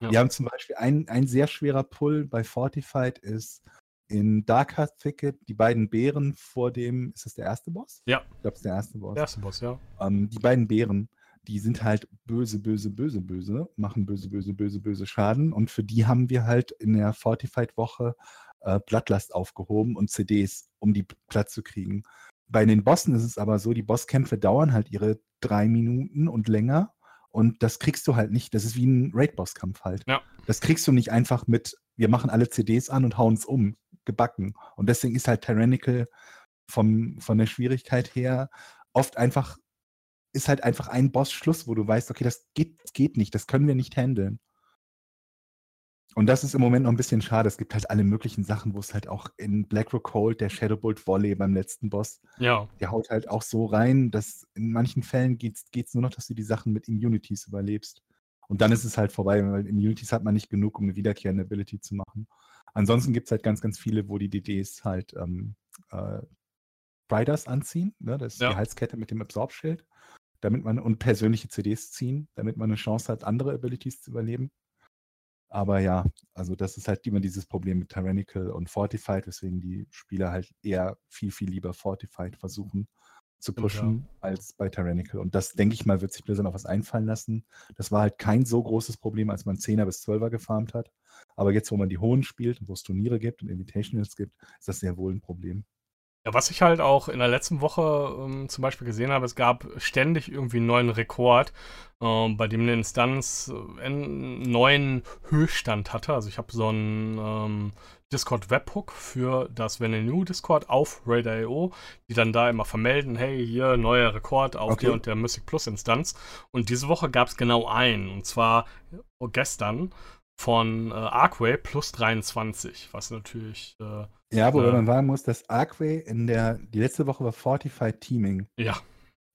Speaker 2: Ja. Wir haben zum Beispiel ein, ein sehr schwerer Pull bei Fortified ist in Dark Heart Thicket die beiden Bären vor dem, ist das der erste Boss?
Speaker 1: Ja.
Speaker 2: Ich glaube, es ist der erste Boss. Der
Speaker 1: erste Boss, ja.
Speaker 2: Ähm, die beiden Bären, die sind halt böse, böse, böse, böse, machen böse, böse, böse, böse Schaden. Und für die haben wir halt in der Fortified-Woche äh, Blattlast aufgehoben und CDs, um die Platz zu kriegen. Bei den Bossen ist es aber so, die Bosskämpfe dauern halt ihre drei Minuten und länger. Und das kriegst du halt nicht. Das ist wie ein Raid-Boss-Kampf halt.
Speaker 1: Ja.
Speaker 2: Das kriegst du nicht einfach mit, wir machen alle CDs an und hauen es um, gebacken. Und deswegen ist halt Tyrannical vom, von der Schwierigkeit her oft einfach, ist halt einfach ein Boss-Schluss, wo du weißt, okay, das geht, geht nicht, das können wir nicht handeln. Und das ist im Moment noch ein bisschen schade. Es gibt halt alle möglichen Sachen, wo es halt auch in Blackrock Hold, der Shadowbolt Volley beim letzten Boss,
Speaker 1: ja.
Speaker 2: der haut halt auch so rein, dass in manchen Fällen geht es nur noch, dass du die Sachen mit Immunities überlebst. Und dann ist es halt vorbei, weil Immunities hat man nicht genug, um eine wiederkehrende Ability zu machen. Ansonsten gibt es halt ganz, ganz viele, wo die DDs halt ähm, äh, Riders anziehen, ne? das ist ja. die Halskette mit dem Absorb-Schild, damit man und persönliche CDs ziehen, damit man eine Chance hat, andere Abilities zu überleben. Aber ja, also das ist halt immer dieses Problem mit Tyrannical und Fortified, weswegen die Spieler halt eher viel, viel lieber Fortified versuchen zu pushen ja. als bei Tyrannical. Und das, denke ich mal, wird sich Blizzard auch was einfallen lassen. Das war halt kein so großes Problem, als man 10er bis 12er gefarmt hat. Aber jetzt, wo man die hohen spielt und wo es Turniere gibt und Invitationals gibt, ist das sehr wohl ein Problem.
Speaker 1: Ja, was ich halt auch in der letzten Woche ähm, zum Beispiel gesehen habe, es gab ständig irgendwie einen neuen Rekord, ähm, bei dem eine Instanz äh, einen neuen Höchststand hatte. Also ich habe so einen ähm, Discord Webhook für das Venue Discord auf Raid.io, die dann da immer vermelden, hey, hier neuer Rekord auf okay. der und der Mystic Plus Instanz. Und diese Woche gab es genau einen, und zwar gestern von äh, Arkway plus 23, was natürlich. Äh,
Speaker 2: ja, wobei äh, man sagen muss, dass Arkway in der, die letzte Woche war Fortified Teaming.
Speaker 1: Ja.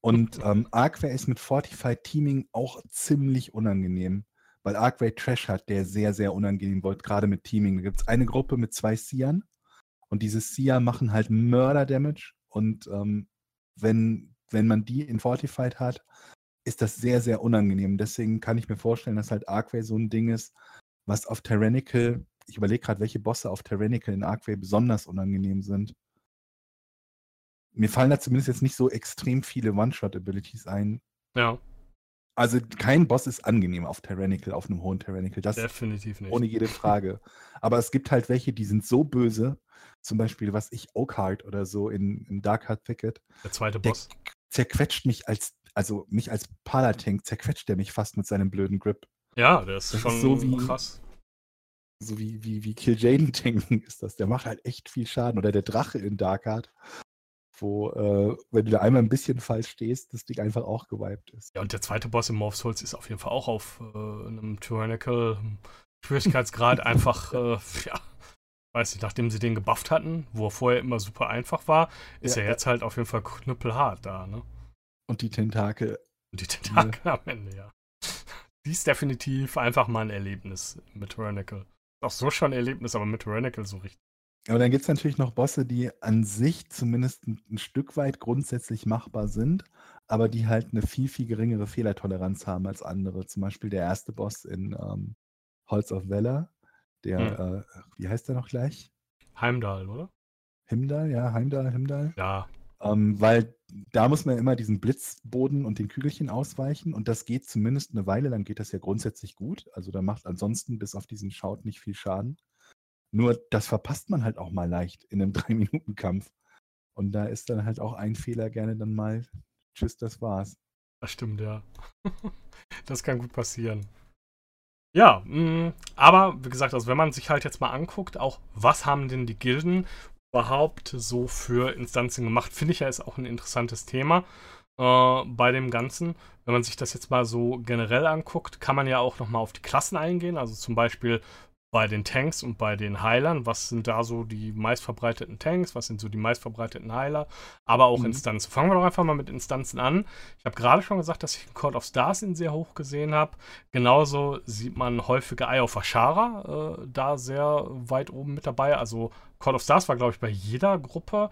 Speaker 2: Und ähm, Arkway ist mit Fortified Teaming auch ziemlich unangenehm, weil Arkway Trash hat, der sehr, sehr unangenehm wird, gerade mit Teaming. Da gibt es eine Gruppe mit zwei Sian und diese Sia machen halt Mörder-Damage und ähm, wenn, wenn man die in Fortified hat, ist das sehr, sehr unangenehm. Deswegen kann ich mir vorstellen, dass halt Arkway so ein Ding ist, was auf Tyrannical, ich überlege gerade, welche Bosse auf Tyrannical in Arkway besonders unangenehm sind. Mir fallen da zumindest jetzt nicht so extrem viele One-Shot-Abilities ein.
Speaker 1: Ja.
Speaker 2: Also kein Boss ist angenehm auf Tyrannical, auf einem hohen Tyrannical. Das
Speaker 1: Definitiv nicht.
Speaker 2: Ohne jede Frage. Aber es gibt halt welche, die sind so böse. Zum Beispiel, was ich, Oakheart oder so in, in Dark Heart Thicket.
Speaker 1: Der zweite Boss.
Speaker 2: Der zerquetscht mich als, also mich als Palatank, zerquetscht der mich fast mit seinem blöden Grip.
Speaker 1: Ja, der ist
Speaker 2: das
Speaker 1: schon
Speaker 2: ist so wie,
Speaker 1: krass.
Speaker 2: So wie, wie, wie Kill Jaden tanken ist das. Der macht halt echt viel Schaden. Oder der Drache in Darkheart, wo, äh, wenn du da einmal ein bisschen falsch stehst, das Ding einfach auch geweibt ist.
Speaker 1: Ja, und der zweite Boss im Morph Souls ist auf jeden Fall auch auf äh, einem Tyrannical Schwierigkeitsgrad einfach, äh, ja, weiß nicht, nachdem sie den gebufft hatten, wo er vorher immer super einfach war, ist ja, er jetzt halt auf jeden Fall knüppelhart da, ne?
Speaker 2: Und die Tentakel.
Speaker 1: Und die Tentakel ja. am Ende, ja die ist definitiv einfach mal ein Erlebnis mit Tyrannical. Auch so schon ein Erlebnis, aber mit Tyrannical so richtig.
Speaker 2: Aber dann gibt es natürlich noch Bosse, die an sich zumindest ein, Stück weit grundsätzlich machbar sind, aber die halt eine viel, viel geringere Fehlertoleranz haben als andere. Zum Beispiel der erste Boss in ähm, Holz of Valor, der, hm. äh, wie heißt der noch gleich?
Speaker 1: Heimdall, oder?
Speaker 2: Himdall, ja, Heimdall, Himdall.
Speaker 1: Ja,
Speaker 2: ähm, weil da muss man immer diesen Blitzboden und den Kügelchen ausweichen und das geht zumindest eine Weile lang geht das ja grundsätzlich gut. Also da macht ansonsten bis auf diesen Schaut nicht viel Schaden. Nur das verpasst man halt auch mal leicht in einem 3-Minuten-Kampf. Und da ist dann halt auch ein Fehler gerne dann mal, tschüss, das war's.
Speaker 1: Das stimmt, ja. das kann gut passieren. Ja, mh, mm, aber wie gesagt, also wenn man sich halt jetzt mal anguckt, auch was haben denn die Gilden überhaupt so für Instanzen gemacht, finde ich ja ist auch ein interessantes Thema äh, bei dem Ganzen. Wenn man sich das jetzt mal so generell anguckt, kann man ja auch nochmal auf die Klassen eingehen. Also zum Beispiel, bei den Tanks und bei den Heilern. Was sind da so die meistverbreiteten Tanks? Was sind so die meistverbreiteten Heiler? Aber auch mhm. Instanzen. Fangen wir doch einfach mal mit Instanzen an. Ich habe gerade schon gesagt, dass ich Call of Stars in sehr hoch gesehen habe. Genauso sieht man häufige Eye of Ashara äh, da sehr weit oben mit dabei. Also Call of Stars war, glaube ich, bei jeder Gruppe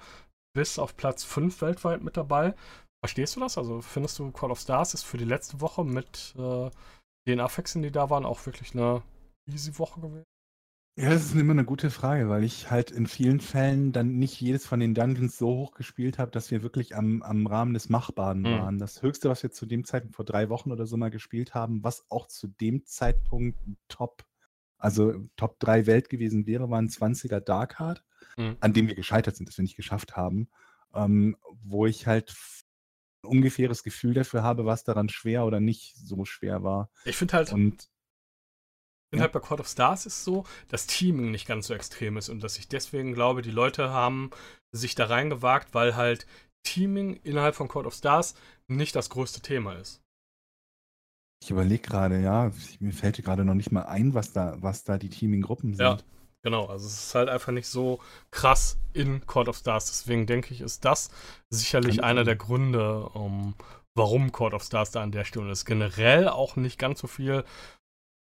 Speaker 1: bis auf Platz 5 weltweit mit dabei. Verstehst du das? Also findest du Call of Stars ist für die letzte Woche mit äh, den Affixen, die da waren, auch wirklich eine easy Woche gewesen?
Speaker 2: Ja, das ist immer eine gute Frage, weil ich halt in vielen Fällen dann nicht jedes von den Dungeons so hoch gespielt habe, dass wir wirklich am, am Rahmen des Machbaren
Speaker 1: Mhm.
Speaker 2: waren. Das Höchste, was wir zu dem Zeitpunkt vor drei Wochen oder so mal gespielt haben, was auch zu dem Zeitpunkt Top, also Top 3 Welt gewesen wäre, war ein 20er Dark Hard,
Speaker 1: Mhm.
Speaker 2: an dem wir gescheitert sind, das wir nicht geschafft haben, ähm, wo ich halt ein ungefähres Gefühl dafür habe, was daran schwer oder nicht so schwer war.
Speaker 1: Ich finde halt,
Speaker 2: Und Ja.
Speaker 1: halt bei Call of Stars ist so, dass Teaming nicht ganz so extrem ist und dass ich deswegen glaube, die Leute haben sich da reingewagt, weil halt Teaming innerhalb von Call of Stars nicht das größte Thema ist.
Speaker 2: ich überlege gerade, ja, mir fällt gerade noch nicht mal ein, was da, was da die Teaming-Gruppen sind.
Speaker 1: Ja. Genau, also es ist halt einfach nicht so krass in Call of Stars. Deswegen denke ich, ist das sicherlich
Speaker 2: Kann
Speaker 1: einer
Speaker 2: sein.
Speaker 1: der Gründe, um, warum Call of Stars da an der Stelle ist. Generell auch nicht ganz so viel,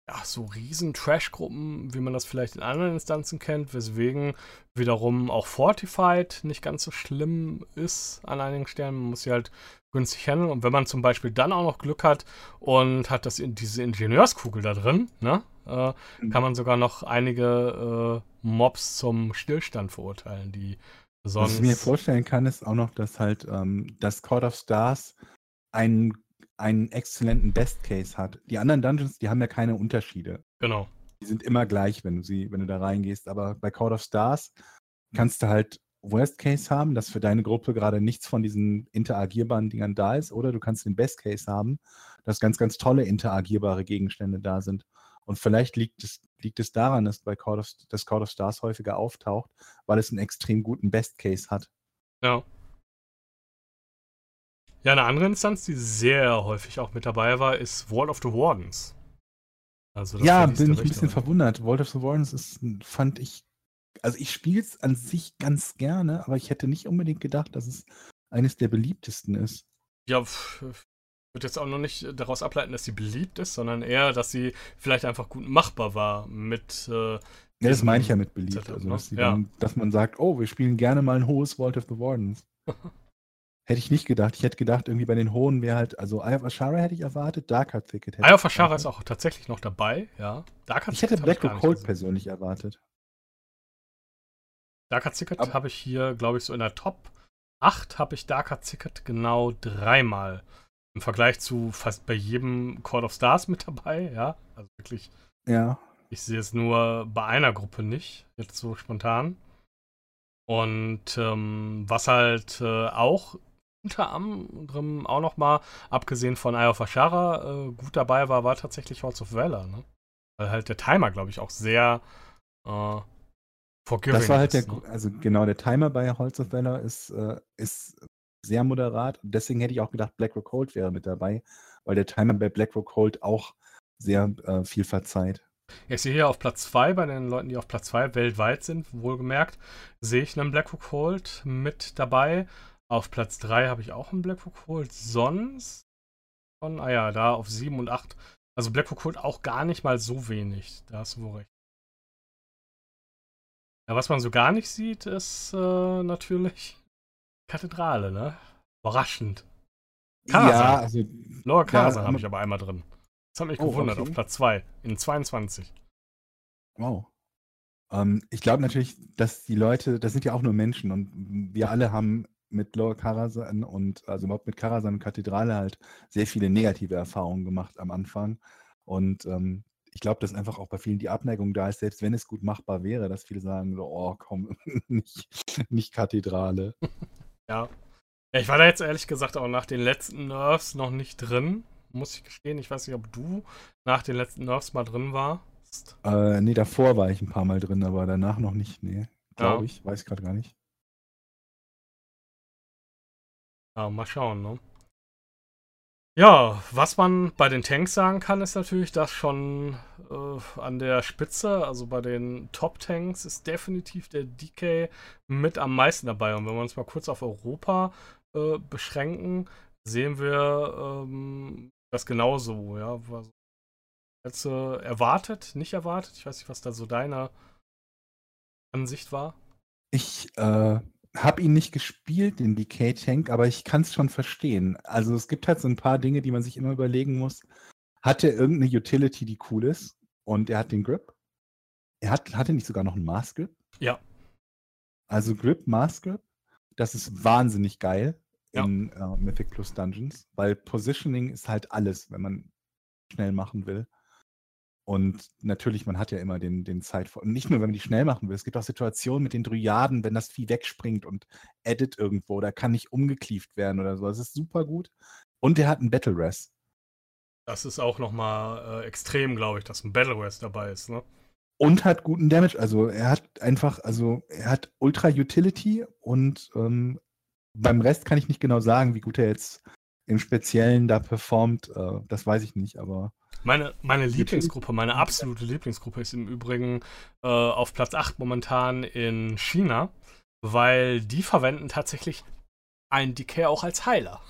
Speaker 1: ja, so riesen Trash-Gruppen, wie man das vielleicht in anderen Instanzen kennt, weswegen wiederum auch Fortified nicht ganz so schlimm ist an einigen Stellen. Man muss sie halt günstig handeln. Und wenn man zum Beispiel dann auch noch Glück hat und hat das in diese Ingenieurskugel da drin, ne? Äh,
Speaker 2: Mhm.
Speaker 1: kann man sogar noch einige äh, Mobs zum Stillstand verurteilen, die
Speaker 2: Was
Speaker 1: sonst.
Speaker 2: ich mir vorstellen kann, ist auch noch, dass halt ähm, das Court of Stars einen, einen exzellenten Best Case hat. Die anderen Dungeons, die haben ja keine Unterschiede.
Speaker 1: Genau.
Speaker 2: Die sind immer gleich, wenn du sie, wenn du da reingehst. Aber bei Court of Stars kannst du halt Worst Case haben, dass für deine Gruppe gerade nichts von diesen interagierbaren Dingern da ist, oder du kannst den Best Case haben, dass ganz, ganz tolle interagierbare Gegenstände da sind. Und vielleicht liegt es, liegt es daran, dass bei Court of, dass Court of Stars häufiger auftaucht, weil es einen extrem guten Best Case hat.
Speaker 1: Ja. Ja, eine andere Instanz, die sehr häufig auch mit dabei war, ist Wall of the Wardens. Also
Speaker 2: Ja, bin ich ein bisschen verwundert. Vault of the Wardens ist, fand ich, also ich spiele es an sich ganz gerne, aber ich hätte nicht unbedingt gedacht, dass es eines der beliebtesten ist.
Speaker 1: Ja, ich würde jetzt auch noch nicht daraus ableiten, dass sie beliebt ist, sondern eher, dass sie vielleicht einfach gut machbar war mit. Äh,
Speaker 2: Ja, das meine ich ja mit beliebt.
Speaker 1: Setup,
Speaker 2: Also,
Speaker 1: ne?
Speaker 2: dass, die
Speaker 1: Ja.
Speaker 2: dann, dass man sagt, oh, wir spielen gerne mal ein hohes Vault of the Wardens. hätte ich nicht gedacht. Ich hätte gedacht, irgendwie bei den hohen wäre halt, also Eye of Ashara hätte ich erwartet, Dark Heart Thicket hätte
Speaker 1: Eye of Ashara ist auch tatsächlich noch dabei, ja. Dark Heart
Speaker 2: Ich hätte Black Cold
Speaker 1: gesehen.
Speaker 2: persönlich erwartet.
Speaker 1: Dark Heart Ticket
Speaker 2: Aber-
Speaker 1: habe ich hier, glaube ich, so in der Top 8 habe ich Dark Heart Ticket genau dreimal. Im Vergleich zu fast bei jedem Call of Stars mit dabei, ja. Also wirklich,
Speaker 2: Ja.
Speaker 1: ich sehe es nur bei einer Gruppe nicht, jetzt so spontan. Und ähm, was halt äh, auch unter anderem auch noch mal, abgesehen von Eye of Ashara, äh, gut dabei war, war tatsächlich Hordes of Valor, ne? Weil halt der Timer, glaube ich, auch sehr äh, forgiving
Speaker 2: Das war halt der,
Speaker 1: ist, ne?
Speaker 2: Gru- also genau, der Timer bei Holz of Valor ist, äh, ist sehr moderat. Deswegen hätte ich auch gedacht, Black Rock Hold wäre mit dabei, weil der Timer bei Black Rock Hold auch sehr äh, viel verzeiht.
Speaker 1: Ja, Ich sehe hier auf Platz 2, bei den Leuten, die auf Platz 2 weltweit sind, wohlgemerkt, sehe ich einen Blackrock Hold mit dabei. Auf Platz 3 habe ich auch einen Blackrock Hold. Sonst von, ah ja, da auf 7 und 8. Also Blackrock Hold auch gar nicht mal so wenig. Da hast du wohl recht. Ja, was man so gar nicht sieht, ist äh, natürlich Kathedrale, ne? Überraschend. Karasan.
Speaker 2: Ja, also
Speaker 1: Lower
Speaker 2: Ja,
Speaker 1: Karasan habe ich aber einmal drin. Das hat mich
Speaker 2: Oh,
Speaker 1: gewundert,
Speaker 2: okay.
Speaker 1: auf Platz 2 in 22.
Speaker 2: Wow. Ähm, ich glaube natürlich, dass die Leute, das sind ja auch nur Menschen und wir alle haben mit Lower Karasan und also überhaupt mit Karasan und Kathedrale halt sehr viele negative Erfahrungen gemacht am Anfang. Und ähm, ich glaube, dass einfach auch bei vielen die Abneigung da ist, selbst wenn es gut machbar wäre, dass viele sagen so, oh komm, nicht, nicht Kathedrale.
Speaker 1: Ja. ja. Ich war da jetzt ehrlich gesagt auch nach den letzten Nerfs noch nicht drin. Muss ich gestehen. Ich weiß nicht, ob du nach den letzten Nerfs mal drin warst.
Speaker 2: Äh, nee, davor war ich ein paar Mal drin, aber danach noch nicht. Nee, glaube
Speaker 1: Ja.
Speaker 2: ich. Weiß ich gerade gar nicht.
Speaker 1: Ja, mal schauen, ne? Ja, was man bei den Tanks sagen kann, ist natürlich, dass schon äh, an der Spitze, also bei den Top-Tanks, ist definitiv der DK mit am meisten dabei. Und wenn wir uns mal kurz auf Europa äh, beschränken, sehen wir ähm, das genauso, ja. Was, als äh, erwartet, nicht erwartet. Ich weiß nicht, was da so deine Ansicht war.
Speaker 2: Ich, äh, habe ihn nicht gespielt, den Decay Tank, aber ich kann es schon verstehen. Also es gibt halt so ein paar Dinge, die man sich immer überlegen muss. Hat er irgendeine Utility, die cool ist? Und er hat den Grip? Er hat, hat er nicht sogar noch einen Mask Grip?
Speaker 1: Ja.
Speaker 2: Also Grip, Mask Grip, das ist wahnsinnig geil
Speaker 1: Ja.
Speaker 2: in äh, Mythic Plus Dungeons, weil Positioning ist halt alles, wenn man schnell machen will. Und natürlich, man hat ja immer den, den Zeit. Und nicht nur, wenn man die schnell machen will. Es gibt auch Situationen mit den Dryaden, wenn das Vieh wegspringt und edit irgendwo, da kann nicht umgeklieft werden oder so. Das ist super gut. Und der hat einen Battle Rest.
Speaker 1: Das ist auch nochmal äh, extrem, glaube ich, dass ein Battle Rest dabei ist, ne?
Speaker 2: Und hat guten Damage. Also er hat einfach, also er hat Ultra Utility und ähm, beim Rest kann ich nicht genau sagen, wie gut er jetzt im Speziellen da performt. Äh, das weiß ich nicht, aber
Speaker 1: Meine, meine Lieblingsgruppe, meine absolute Lieblingsgruppe ist im Übrigen äh, auf Platz 8 momentan in China, weil die verwenden tatsächlich einen Decay auch als Heiler.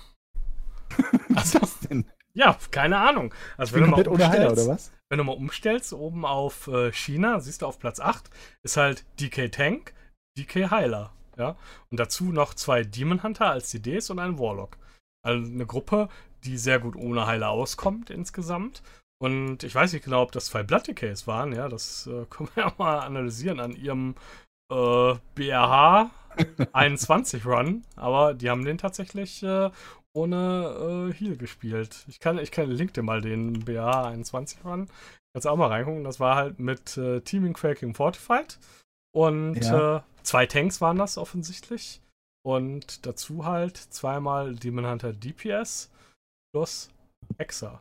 Speaker 2: was ist das denn?
Speaker 1: Ja, keine Ahnung. Also wenn du, mal
Speaker 2: ohne Heiler,
Speaker 1: umstellst,
Speaker 2: oder was?
Speaker 1: wenn du mal umstellst, oben auf äh, China, siehst du auf Platz 8, ist halt DK Tank, DK Heiler. Ja? Und dazu noch zwei Demon Hunter als CDs und ein Warlock. Also eine Gruppe, die sehr gut ohne Heiler auskommt insgesamt. Und ich weiß nicht genau, ob das zwei Decays waren, ja, das äh, können wir ja mal analysieren an ihrem äh, BRH 21 Run, aber die haben den tatsächlich äh, ohne äh, Heal gespielt. Ich kann, ich kann link dir mal den BRH 21 Run. Kannst auch mal reingucken. Das war halt mit äh, Teaming Quaking Fortified. Und
Speaker 2: Ja.
Speaker 1: äh, zwei Tanks waren das offensichtlich. Und dazu halt zweimal Demon Hunter DPS plus Hexa.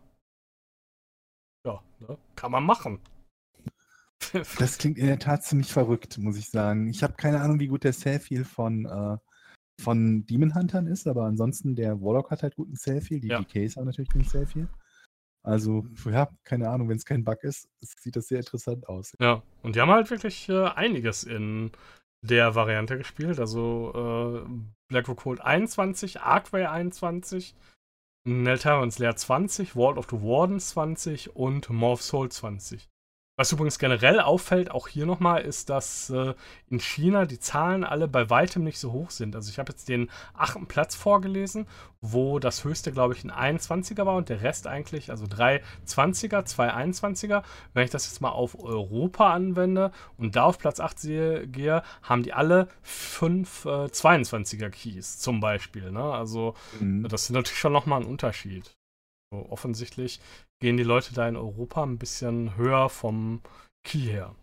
Speaker 1: Ja, ne? kann man machen.
Speaker 2: Das klingt in der Tat ziemlich verrückt, muss ich sagen. Ich habe keine Ahnung, wie gut der Selfie von, äh, von Demon Huntern ist, aber ansonsten der Warlock hat halt guten Selfie. Die
Speaker 1: Ja.
Speaker 2: DKs haben natürlich den Selfie. Also, ja, keine Ahnung, wenn es kein Bug ist, sieht das sehr interessant aus.
Speaker 1: Ja, und die haben halt wirklich äh, einiges in der Variante gespielt. Also äh, Black Rock Cold 21, Arcway 21, Neltarons Lair 20, World of the Wardens 20 und Morph Soul 20. Was übrigens generell auffällt, auch hier nochmal, ist, dass äh, in China die Zahlen alle bei weitem nicht so hoch sind. Also ich habe jetzt den achten Platz vorgelesen, wo das höchste, glaube ich, ein 21er war und der Rest eigentlich, also drei 20er, zwei 21er. Wenn ich das jetzt mal auf Europa anwende und da auf Platz 8 sehe, gehe, haben die alle fünf äh, 22er Keys zum Beispiel. Ne? Also
Speaker 2: Mhm.
Speaker 1: das ist natürlich schon nochmal ein Unterschied. So, offensichtlich gehen die Leute da in Europa ein bisschen höher vom Key her.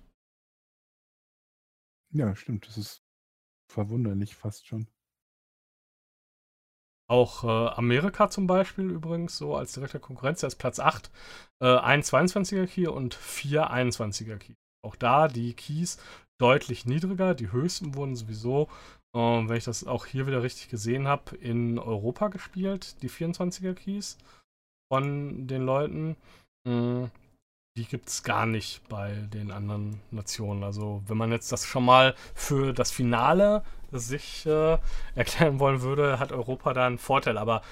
Speaker 2: Ja, stimmt. Das ist verwunderlich fast schon.
Speaker 1: Auch äh, Amerika zum Beispiel übrigens, so als direkter Konkurrenz, da ist Platz 8 äh, ein 22er Key und vier 21er Key. Auch da die Keys deutlich niedriger. Die höchsten wurden sowieso, äh, wenn ich das auch hier wieder richtig gesehen habe, in Europa gespielt, die 24er Keys von den Leuten. Mm, Die gibt es gar nicht bei den anderen Nationen. Also wenn man jetzt das schon mal für das Finale sich äh, erklären wollen würde, hat Europa da einen Vorteil. Aber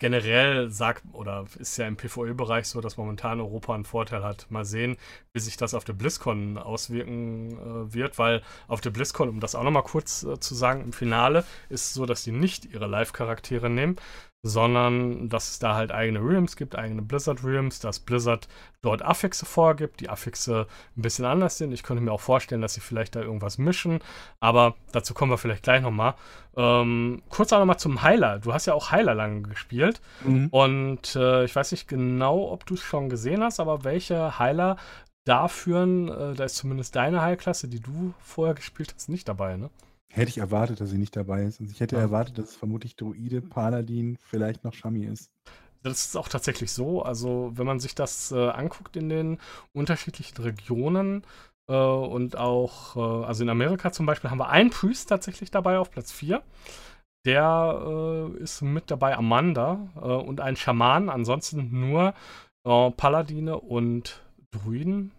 Speaker 1: generell sagt, oder ist ja im PvE-Bereich so, dass momentan Europa einen Vorteil hat. Mal sehen, wie sich das auf der BlizzCon auswirken äh, wird, weil auf der BlizzCon, um das auch nochmal kurz äh, zu sagen, im Finale ist es so, dass die nicht ihre Live-Charaktere nehmen, sondern dass es da halt eigene Realms gibt, eigene Blizzard Realms, dass Blizzard dort Affixe vorgibt, die Affixe ein bisschen anders sind. Ich könnte mir auch vorstellen, dass sie vielleicht da irgendwas mischen, aber dazu kommen wir vielleicht gleich nochmal. Ähm, kurz auch nochmal zum Heiler. Du hast ja auch Heiler lange gespielt
Speaker 2: Mhm.
Speaker 1: und äh, ich weiß nicht genau, ob du es schon gesehen hast, aber welche Heiler da führen, äh, da ist zumindest deine Heilklasse, die du vorher gespielt hast, nicht dabei, ne?
Speaker 2: Hätte ich erwartet, dass sie nicht dabei ist. Also ich hätte
Speaker 1: Ja.
Speaker 2: erwartet, dass es vermutlich Druide, Paladin, vielleicht noch Shami ist.
Speaker 1: Das ist auch tatsächlich so. Also, wenn man sich das äh, anguckt in den unterschiedlichen Regionen äh, und auch, äh, also in Amerika zum Beispiel, haben wir einen Priest tatsächlich dabei auf Platz 4. Der äh, ist mit dabei Amanda äh, und ein Schaman. Ansonsten nur äh, Paladine und Druiden.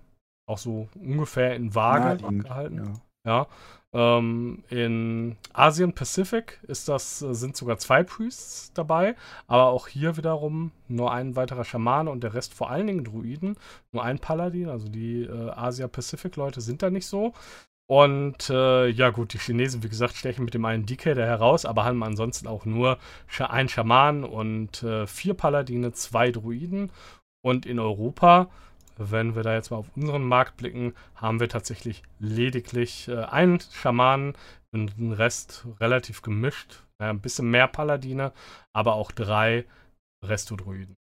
Speaker 1: Auch so ungefähr in Waage gehalten.
Speaker 2: Ja.
Speaker 1: Ja. Ähm, in Asien Pacific ist das, äh, sind sogar zwei Priests dabei, aber auch hier wiederum nur ein weiterer Schamane und der Rest vor allen Dingen Druiden, nur ein Paladin, also die äh, Asia Pacific Leute sind da nicht so. Und äh, ja gut, die Chinesen, wie gesagt, stechen mit dem einen da heraus, aber haben ansonsten auch nur ein Schaman und äh, vier Paladine, zwei Druiden. Und in Europa, wenn wir da jetzt mal auf unseren Markt blicken, haben wir tatsächlich lediglich äh, einen Schamanen und den Rest relativ gemischt. Ja, ein bisschen mehr Paladine, aber auch drei Resto-Druiden.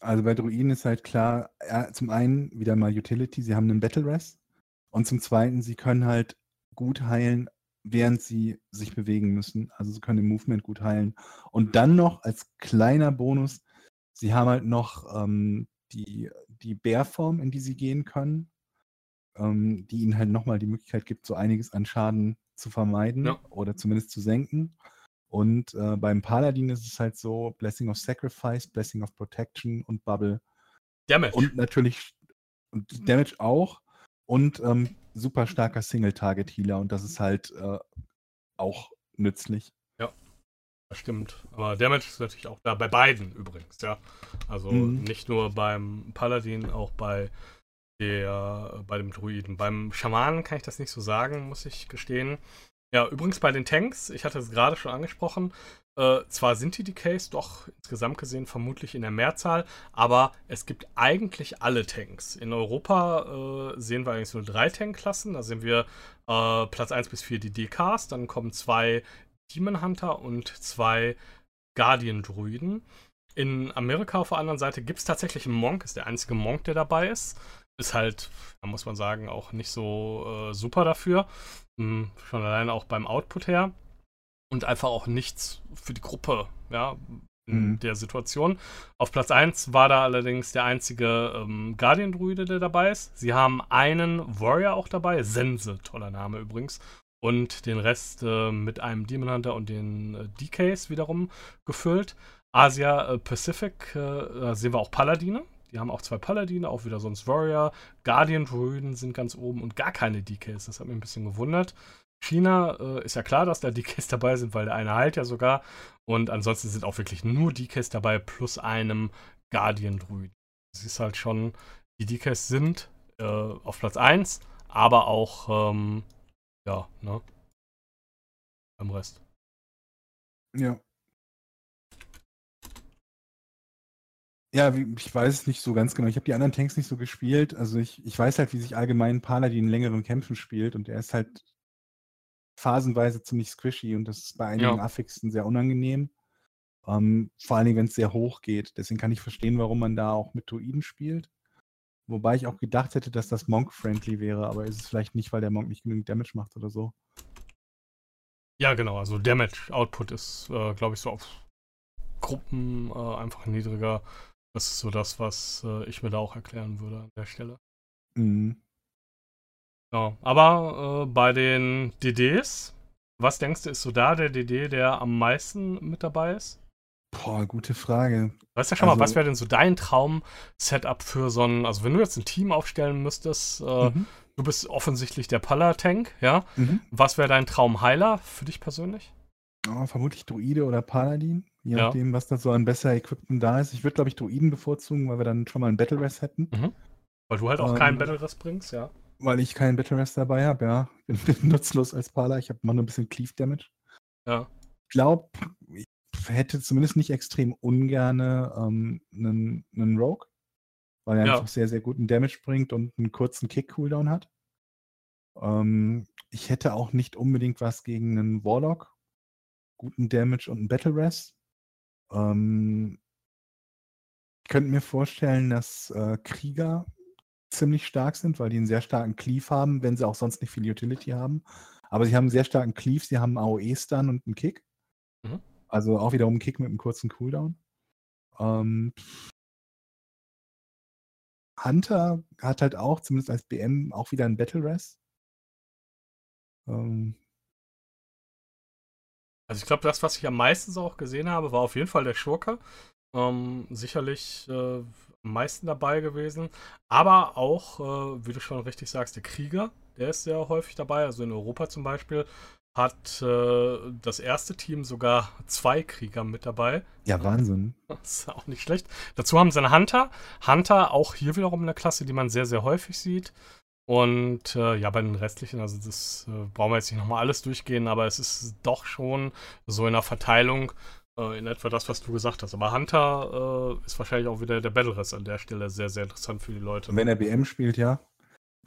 Speaker 2: Also bei Druiden ist halt klar, ja, zum einen wieder mal Utility, sie haben einen Battle Rest. Und zum Zweiten, sie können halt gut heilen, während sie sich bewegen müssen. Also sie können im Movement gut heilen. Und dann noch als kleiner Bonus, sie haben halt noch ähm, die, die Bärform, in die sie gehen können, ähm, die ihnen halt nochmal die Möglichkeit gibt, so einiges an Schaden zu vermeiden ja. oder zumindest zu senken. Und äh, beim Paladin ist es halt so: Blessing of Sacrifice, Blessing of Protection und Bubble.
Speaker 1: Damage.
Speaker 2: Und natürlich und Damage auch und ähm, super starker Single-Target-Healer und das ist halt äh, auch nützlich.
Speaker 1: Das stimmt. Aber Damage ist natürlich auch da, bei beiden übrigens, ja. Also mhm. nicht nur beim Paladin, auch bei der, bei dem Druiden. Beim Schamanen kann ich das nicht so sagen, muss ich gestehen. Ja, übrigens bei den Tanks, ich hatte es gerade schon angesprochen, äh, zwar sind die Decays doch insgesamt gesehen vermutlich in der Mehrzahl, aber es gibt eigentlich alle Tanks. In Europa äh, sehen wir eigentlich nur drei Tankklassen. Da sehen wir äh, Platz 1 bis 4 die DKs, dann kommen zwei Demon Hunter und zwei Guardian Druiden. In Amerika auf der anderen Seite gibt es tatsächlich einen Monk, ist der einzige Monk, der dabei ist. Ist halt, da muss man sagen, auch nicht so äh, super dafür. Hm, schon alleine auch beim Output her und einfach auch nichts für die Gruppe, ja, in mhm. der Situation. Auf Platz 1 war da allerdings der einzige ähm, Guardian-Druide, der dabei ist. Sie haben einen Warrior auch dabei, Sense, toller Name übrigens. Und den Rest äh, mit einem Demon Hunter und den äh, DKs wiederum gefüllt. Asia äh, Pacific, äh, sehen wir auch Paladine. Die haben auch zwei Paladine, auch wieder sonst Warrior. Guardian-Druiden sind ganz oben und gar keine DKs. Das hat mich ein bisschen gewundert. China äh, ist ja klar, dass da DKs dabei sind, weil der eine heilt ja sogar. Und ansonsten sind auch wirklich nur DKs dabei, plus einem Guardian-Druid. Das ist halt schon, die DKs sind äh, auf Platz 1, aber auch, ähm, ja, ne? Beim Rest.
Speaker 2: Ja. Ja, ich weiß es nicht so ganz genau. Ich habe die anderen Tanks nicht so gespielt. Also ich, ich weiß halt, wie sich allgemein Paladin in längeren Kämpfen spielt und er ist halt phasenweise ziemlich squishy und das ist bei einigen ja. Affixen sehr unangenehm. Ähm, vor allen Dingen, wenn es sehr hoch geht. Deswegen kann ich verstehen, warum man da auch mit Druiden spielt. Wobei ich auch gedacht hätte, dass das Monk-friendly wäre, aber ist es vielleicht nicht, weil der Monk nicht genügend Damage macht oder so.
Speaker 1: Ja, genau. Also Damage-Output ist, äh, glaube ich, so auf Gruppen äh, einfach niedriger. Das ist so das, was äh, ich mir da auch erklären würde an der Stelle. Mhm. Ja, aber äh, bei den DDs, was denkst du, ist so da der DD, der am meisten mit dabei ist?
Speaker 2: Boah, gute Frage.
Speaker 1: Weißt du schon also, mal, was wäre denn so dein Traum-Setup für so ein, also wenn du jetzt ein Team aufstellen müsstest, äh, mhm. du bist offensichtlich der Pala-Tank, ja? Mhm. Was wäre dein Traum-Heiler für dich persönlich?
Speaker 2: Oh, vermutlich Druide oder Paladin, je ja. nachdem, was da so an besser Equipment da ist. Ich würde, glaube ich, Druiden bevorzugen, weil wir dann schon mal einen Battle Rest hätten. Mhm.
Speaker 1: Weil du halt auch ähm, keinen Battle Rest bringst, ja.
Speaker 2: Weil ich keinen Battle Rest dabei habe, ja. Bin, bin nutzlos als Pala. Ich habe mal nur ein bisschen Cleave Damage.
Speaker 1: Ja.
Speaker 2: Ich glaube, hätte zumindest nicht extrem ungerne ähm, einen, einen Rogue, weil er ja. einfach sehr, sehr guten Damage bringt und einen kurzen Kick-Cooldown hat. Ähm, ich hätte auch nicht unbedingt was gegen einen Warlock. Guten Damage und einen Battle Rest. Ähm, ich könnte mir vorstellen, dass äh, Krieger ziemlich stark sind, weil die einen sehr starken Cleave haben, wenn sie auch sonst nicht viel Utility haben. Aber sie haben einen sehr starken Cleave, sie haben AOE-Stun und einen Kick. Mhm. Also auch wiederum einen Kick mit einem kurzen Cooldown. Ähm, Hunter hat halt auch, zumindest als BM, auch wieder einen Battle Rest. Ähm,
Speaker 1: also ich glaube, das, was ich am meisten auch gesehen habe, war auf jeden Fall der Schurke. Ähm, sicherlich äh, am meisten dabei gewesen. Aber auch, äh, wie du schon richtig sagst, der Krieger, der ist sehr häufig dabei. Also in Europa zum Beispiel hat äh, das erste Team sogar zwei Krieger mit dabei.
Speaker 2: Ja, Wahnsinn.
Speaker 1: Das ist auch nicht schlecht. Dazu haben sie einen Hunter. Hunter auch hier wiederum eine Klasse, die man sehr, sehr häufig sieht. Und äh, ja, bei den restlichen, also das äh, brauchen wir jetzt nicht nochmal alles durchgehen, aber es ist doch schon so in der Verteilung äh, in etwa das, was du gesagt hast. Aber Hunter äh, ist wahrscheinlich auch wieder der Battle Rest an der Stelle sehr, sehr interessant für die Leute.
Speaker 2: Wenn er BM spielt, ja.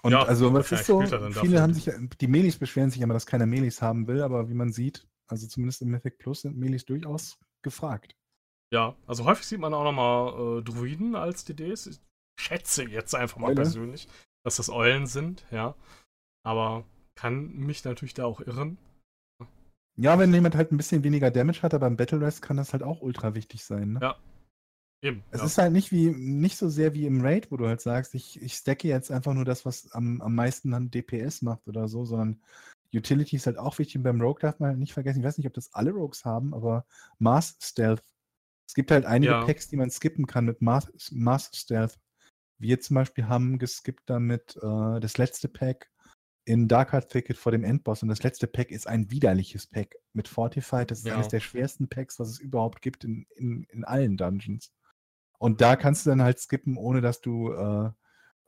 Speaker 2: Und ja, also was ist so, viele haben sich, die Melis beschweren sich immer, dass keiner Melis haben will, aber wie man sieht, also zumindest im Mythic Plus sind Melis durchaus gefragt.
Speaker 1: Ja, also häufig sieht man auch nochmal äh, Druiden als DDs. Ich schätze jetzt einfach mal Eule. persönlich, dass das Eulen sind, ja. Aber kann mich natürlich da auch irren.
Speaker 2: Ja, wenn jemand halt ein bisschen weniger Damage hat, aber im Battle Rest kann das halt auch ultra wichtig sein. Ne?
Speaker 1: Ja.
Speaker 2: Eben. Es ja. ist halt nicht wie nicht so sehr wie im Raid, wo du halt sagst, ich, ich stacke jetzt einfach nur das, was am, am meisten dann DPS macht oder so, sondern Utility ist halt auch wichtig. Und beim Rogue darf man halt nicht vergessen, ich weiß nicht, ob das alle Rogues haben, aber Mass Stealth. Es gibt halt einige ja. Packs, die man skippen kann mit Mass, Mass Stealth. Wir zum Beispiel haben geskippt damit äh, das letzte Pack in Dark Heart Thicket vor dem Endboss. Und das letzte Pack ist ein widerliches Pack mit Fortified. Das ist ja. eines der schwersten Packs, was es überhaupt gibt in, in, in allen Dungeons. Und da kannst du dann halt skippen, ohne dass du äh,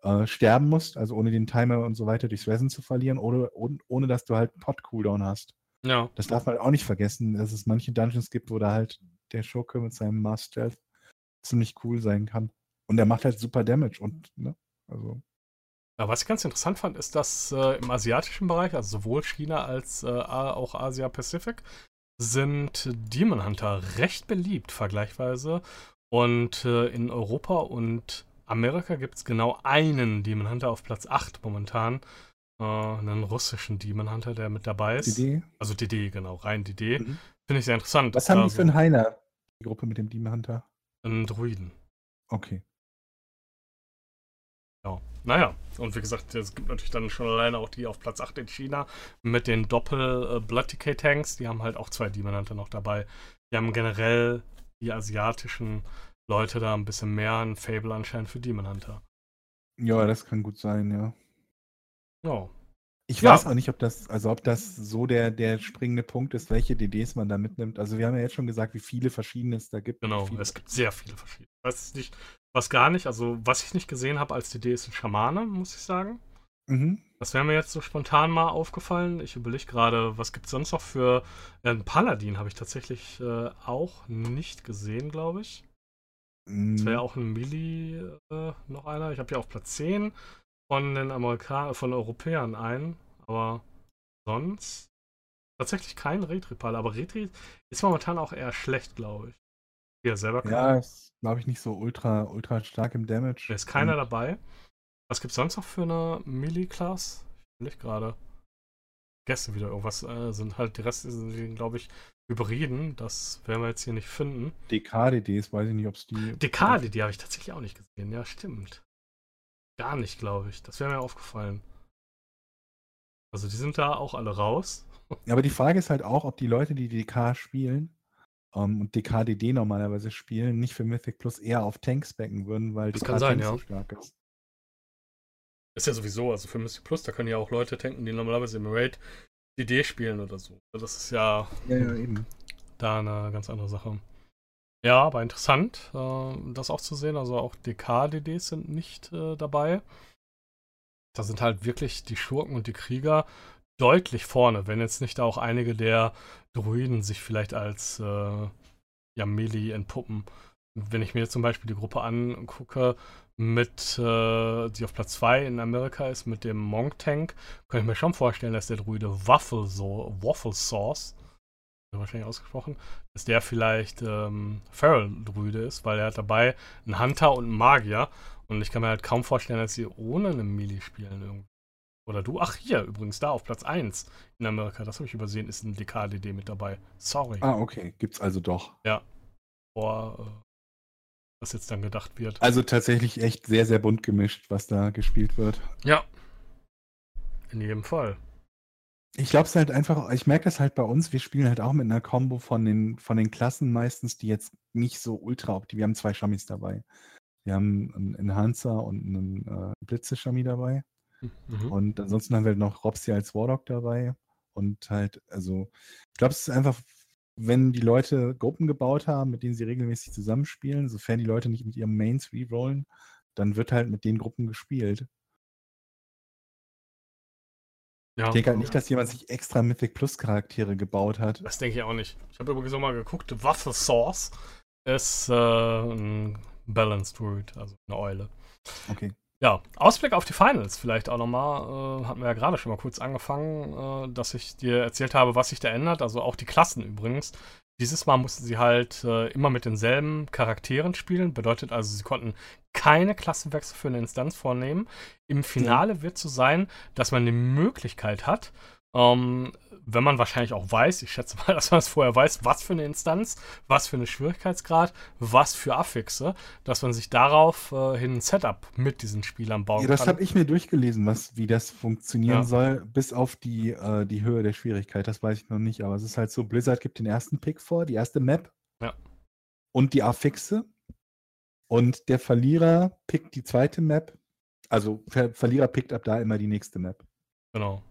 Speaker 2: äh, sterben musst, also ohne den Timer und so weiter durchs Resin zu verlieren, oder ohne, ohne dass du halt Pot-Cooldown hast.
Speaker 1: Ja.
Speaker 2: Das darf man auch nicht vergessen, dass es manche Dungeons gibt, wo da halt der Schurke mit seinem Mass Stealth ziemlich cool sein kann. Und der macht halt super Damage und, ne, also.
Speaker 1: Ja, was ich ganz interessant fand, ist, dass äh, im asiatischen Bereich, also sowohl China als äh, auch Asia-Pacific, sind Demon Hunter recht beliebt vergleichsweise. Und äh, in Europa und Amerika gibt es genau einen Demon Hunter auf Platz 8 momentan. Äh, einen russischen Demon Hunter, der mit dabei ist. DD? Also DD, genau, rein DD. Mhm. Finde ich sehr interessant.
Speaker 2: Was haben die also, für einen Heiler, die Gruppe mit dem Demon Hunter?
Speaker 1: Einen Druiden.
Speaker 2: Okay.
Speaker 1: Ja, naja, und wie gesagt, es gibt natürlich dann schon alleine auch die auf Platz 8 in China mit den Doppel-Blood Decay Tanks. Die haben halt auch zwei Demon Hunter noch dabei. Die haben generell die asiatischen Leute da ein bisschen mehr ein Fable anscheinend für Demon Hunter.
Speaker 2: Ja, das kann gut sein, ja.
Speaker 1: Ja.
Speaker 2: Ich ja. weiß auch nicht, ob das, also ob das so der, der springende Punkt ist, welche DDs man da mitnimmt. Also wir haben ja jetzt schon gesagt, wie viele verschiedene es da gibt.
Speaker 1: Genau, es gibt sehr viele verschiedene. Ich weiß nicht, was gar nicht, also was ich nicht gesehen habe als DD ist ein Schamane, muss ich sagen. Mhm. Das wäre mir jetzt so spontan mal aufgefallen. Ich überlege gerade, was gibt es sonst noch für. Äh, einen Paladin habe ich tatsächlich äh, auch nicht gesehen, glaube ich. Mhm. Das wäre auch ein Mili äh, noch einer. Ich habe ja auf Platz 10 von den Amerikanern, von Europäern einen, aber sonst tatsächlich kein Retripal. Aber Retri ist momentan auch eher schlecht, glaube ich.
Speaker 2: Er selber kann. Ja, ist, glaube ich, nicht so ultra, ultra stark im Damage.
Speaker 1: Da ist keiner dabei. Was gibt es sonst noch für eine Melee-Class? Ich nicht gerade. Gäste wieder irgendwas. Äh, sind halt die Reste sind, glaube ich, Hybriden. Das werden wir jetzt hier nicht finden.
Speaker 2: DKDDs, weiß ich nicht, ob es die.
Speaker 1: DKDD habe ich tatsächlich auch nicht gesehen. Ja, stimmt. Gar nicht, glaube ich. Das wäre mir aufgefallen. Also die sind da auch alle raus.
Speaker 2: Ja, aber die Frage ist halt auch, ob die Leute, die DK spielen ähm, und DKDD normalerweise spielen, nicht für Mythic Plus eher auf Tanks backen würden, weil
Speaker 1: das DK kann sein, ja. so stark ist. Ist ja sowieso, also für Mystic Plus, da können ja auch Leute tanken, die normalerweise im Raid DD spielen oder so. Das ist ja,
Speaker 2: ja, ja eben.
Speaker 1: da eine ganz andere Sache. Ja, aber interessant, äh, das auch zu sehen. Also auch DK-DDs sind nicht äh, dabei. Da sind halt wirklich die Schurken und die Krieger deutlich vorne, wenn jetzt nicht auch einige der Druiden sich vielleicht als äh, ja, Melee entpuppen. Wenn ich mir zum Beispiel die Gruppe angucke, mit, äh, die auf Platz 2 in Amerika ist, mit dem Monk Tank, könnte ich mir schon vorstellen, dass der Druide Waffle, so Waffle Sauce, wahrscheinlich ausgesprochen, dass der vielleicht ähm, Feral Druide ist, weil er hat dabei einen Hunter und einen Magier. Und ich kann mir halt kaum vorstellen, dass sie ohne eine Melee spielen irgendwie. Oder du? Ach, hier übrigens, da auf Platz 1 in Amerika, das habe ich übersehen, ist ein DKDD mit dabei. Sorry.
Speaker 2: Ah, okay, gibt's also doch.
Speaker 1: Ja. Vor äh, was jetzt dann gedacht wird.
Speaker 2: Also tatsächlich echt sehr, sehr bunt gemischt, was da gespielt wird.
Speaker 1: Ja. In jedem Fall.
Speaker 2: Ich glaube es halt einfach, ich merke das halt bei uns, wir spielen halt auch mit einer Combo von den, von den Klassen meistens, die jetzt nicht so ultra optimal. Wir haben zwei Shammis dabei. Wir haben einen Enhancer und einen äh, Blitze-Shami dabei. Mhm. Und ansonsten haben wir noch Robsy als Warlock dabei. Und halt, also, ich glaube, es ist einfach wenn die Leute Gruppen gebaut haben, mit denen sie regelmäßig zusammenspielen, sofern die Leute nicht mit ihrem Mains rerollen, dann wird halt mit den Gruppen gespielt. Ja. Ich denke halt nicht, dass jemand sich extra Mythic Plus Charaktere gebaut hat.
Speaker 1: Das denke ich auch nicht. Ich habe übrigens auch mal geguckt, Waffe Source ist äh, ein Balanced Druid, also eine Eule.
Speaker 2: Okay.
Speaker 1: Ja, Ausblick auf die Finals vielleicht auch nochmal. Äh, hatten wir ja gerade schon mal kurz angefangen, äh, dass ich dir erzählt habe, was sich da ändert. Also auch die Klassen übrigens. Dieses Mal mussten sie halt äh, immer mit denselben Charakteren spielen. Bedeutet also, sie konnten keine Klassenwechsel für eine Instanz vornehmen. Im Finale wird es so sein, dass man die Möglichkeit hat, ähm, wenn man wahrscheinlich auch weiß, ich schätze mal, dass man es vorher weiß, was für eine Instanz, was für eine Schwierigkeitsgrad, was für Affixe, dass man sich darauf äh, hin ein Setup mit diesen Spielern bauen
Speaker 2: ja, das habe ich mir durchgelesen, was, wie das funktionieren ja. soll, bis auf die, äh, die Höhe der Schwierigkeit. Das weiß ich noch nicht, aber es ist halt so, Blizzard gibt den ersten Pick vor, die erste Map.
Speaker 1: Ja.
Speaker 2: Und die Affixe. Und der Verlierer pickt die zweite Map. Also Ver Verlierer pickt ab da immer die nächste Map.
Speaker 1: Genau.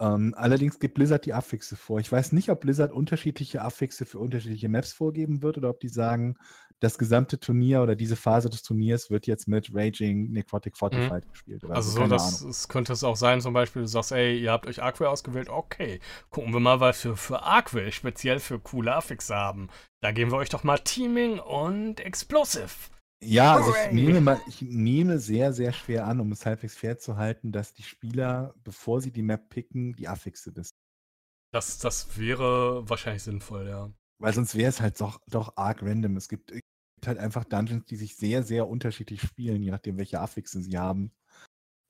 Speaker 2: Ähm, allerdings gibt Blizzard die Affixe vor. Ich weiß nicht, ob Blizzard unterschiedliche Affixe für unterschiedliche Maps vorgeben wird oder ob die sagen, das gesamte Turnier oder diese Phase des Turniers wird jetzt mit Raging Necrotic Fortified mhm. gespielt.
Speaker 1: also so, dass es könnte es auch sein, zum Beispiel, du sagst, ey, ihr habt euch Arcway ausgewählt, okay, gucken wir mal, was wir für Arcway speziell für coole Affixe haben. Da geben wir euch doch mal Teaming und Explosive.
Speaker 2: Ja, also ich nehme, mal, ich nehme sehr, sehr schwer an, um es halbwegs fair zu halten, dass die Spieler, bevor sie die Map picken, die Affixe wissen.
Speaker 1: Das, das wäre wahrscheinlich sinnvoll, ja.
Speaker 2: Weil sonst wäre es halt doch, doch arg random. Es gibt, halt einfach Dungeons, die sich sehr, sehr unterschiedlich spielen, je nachdem, welche Affixe sie haben.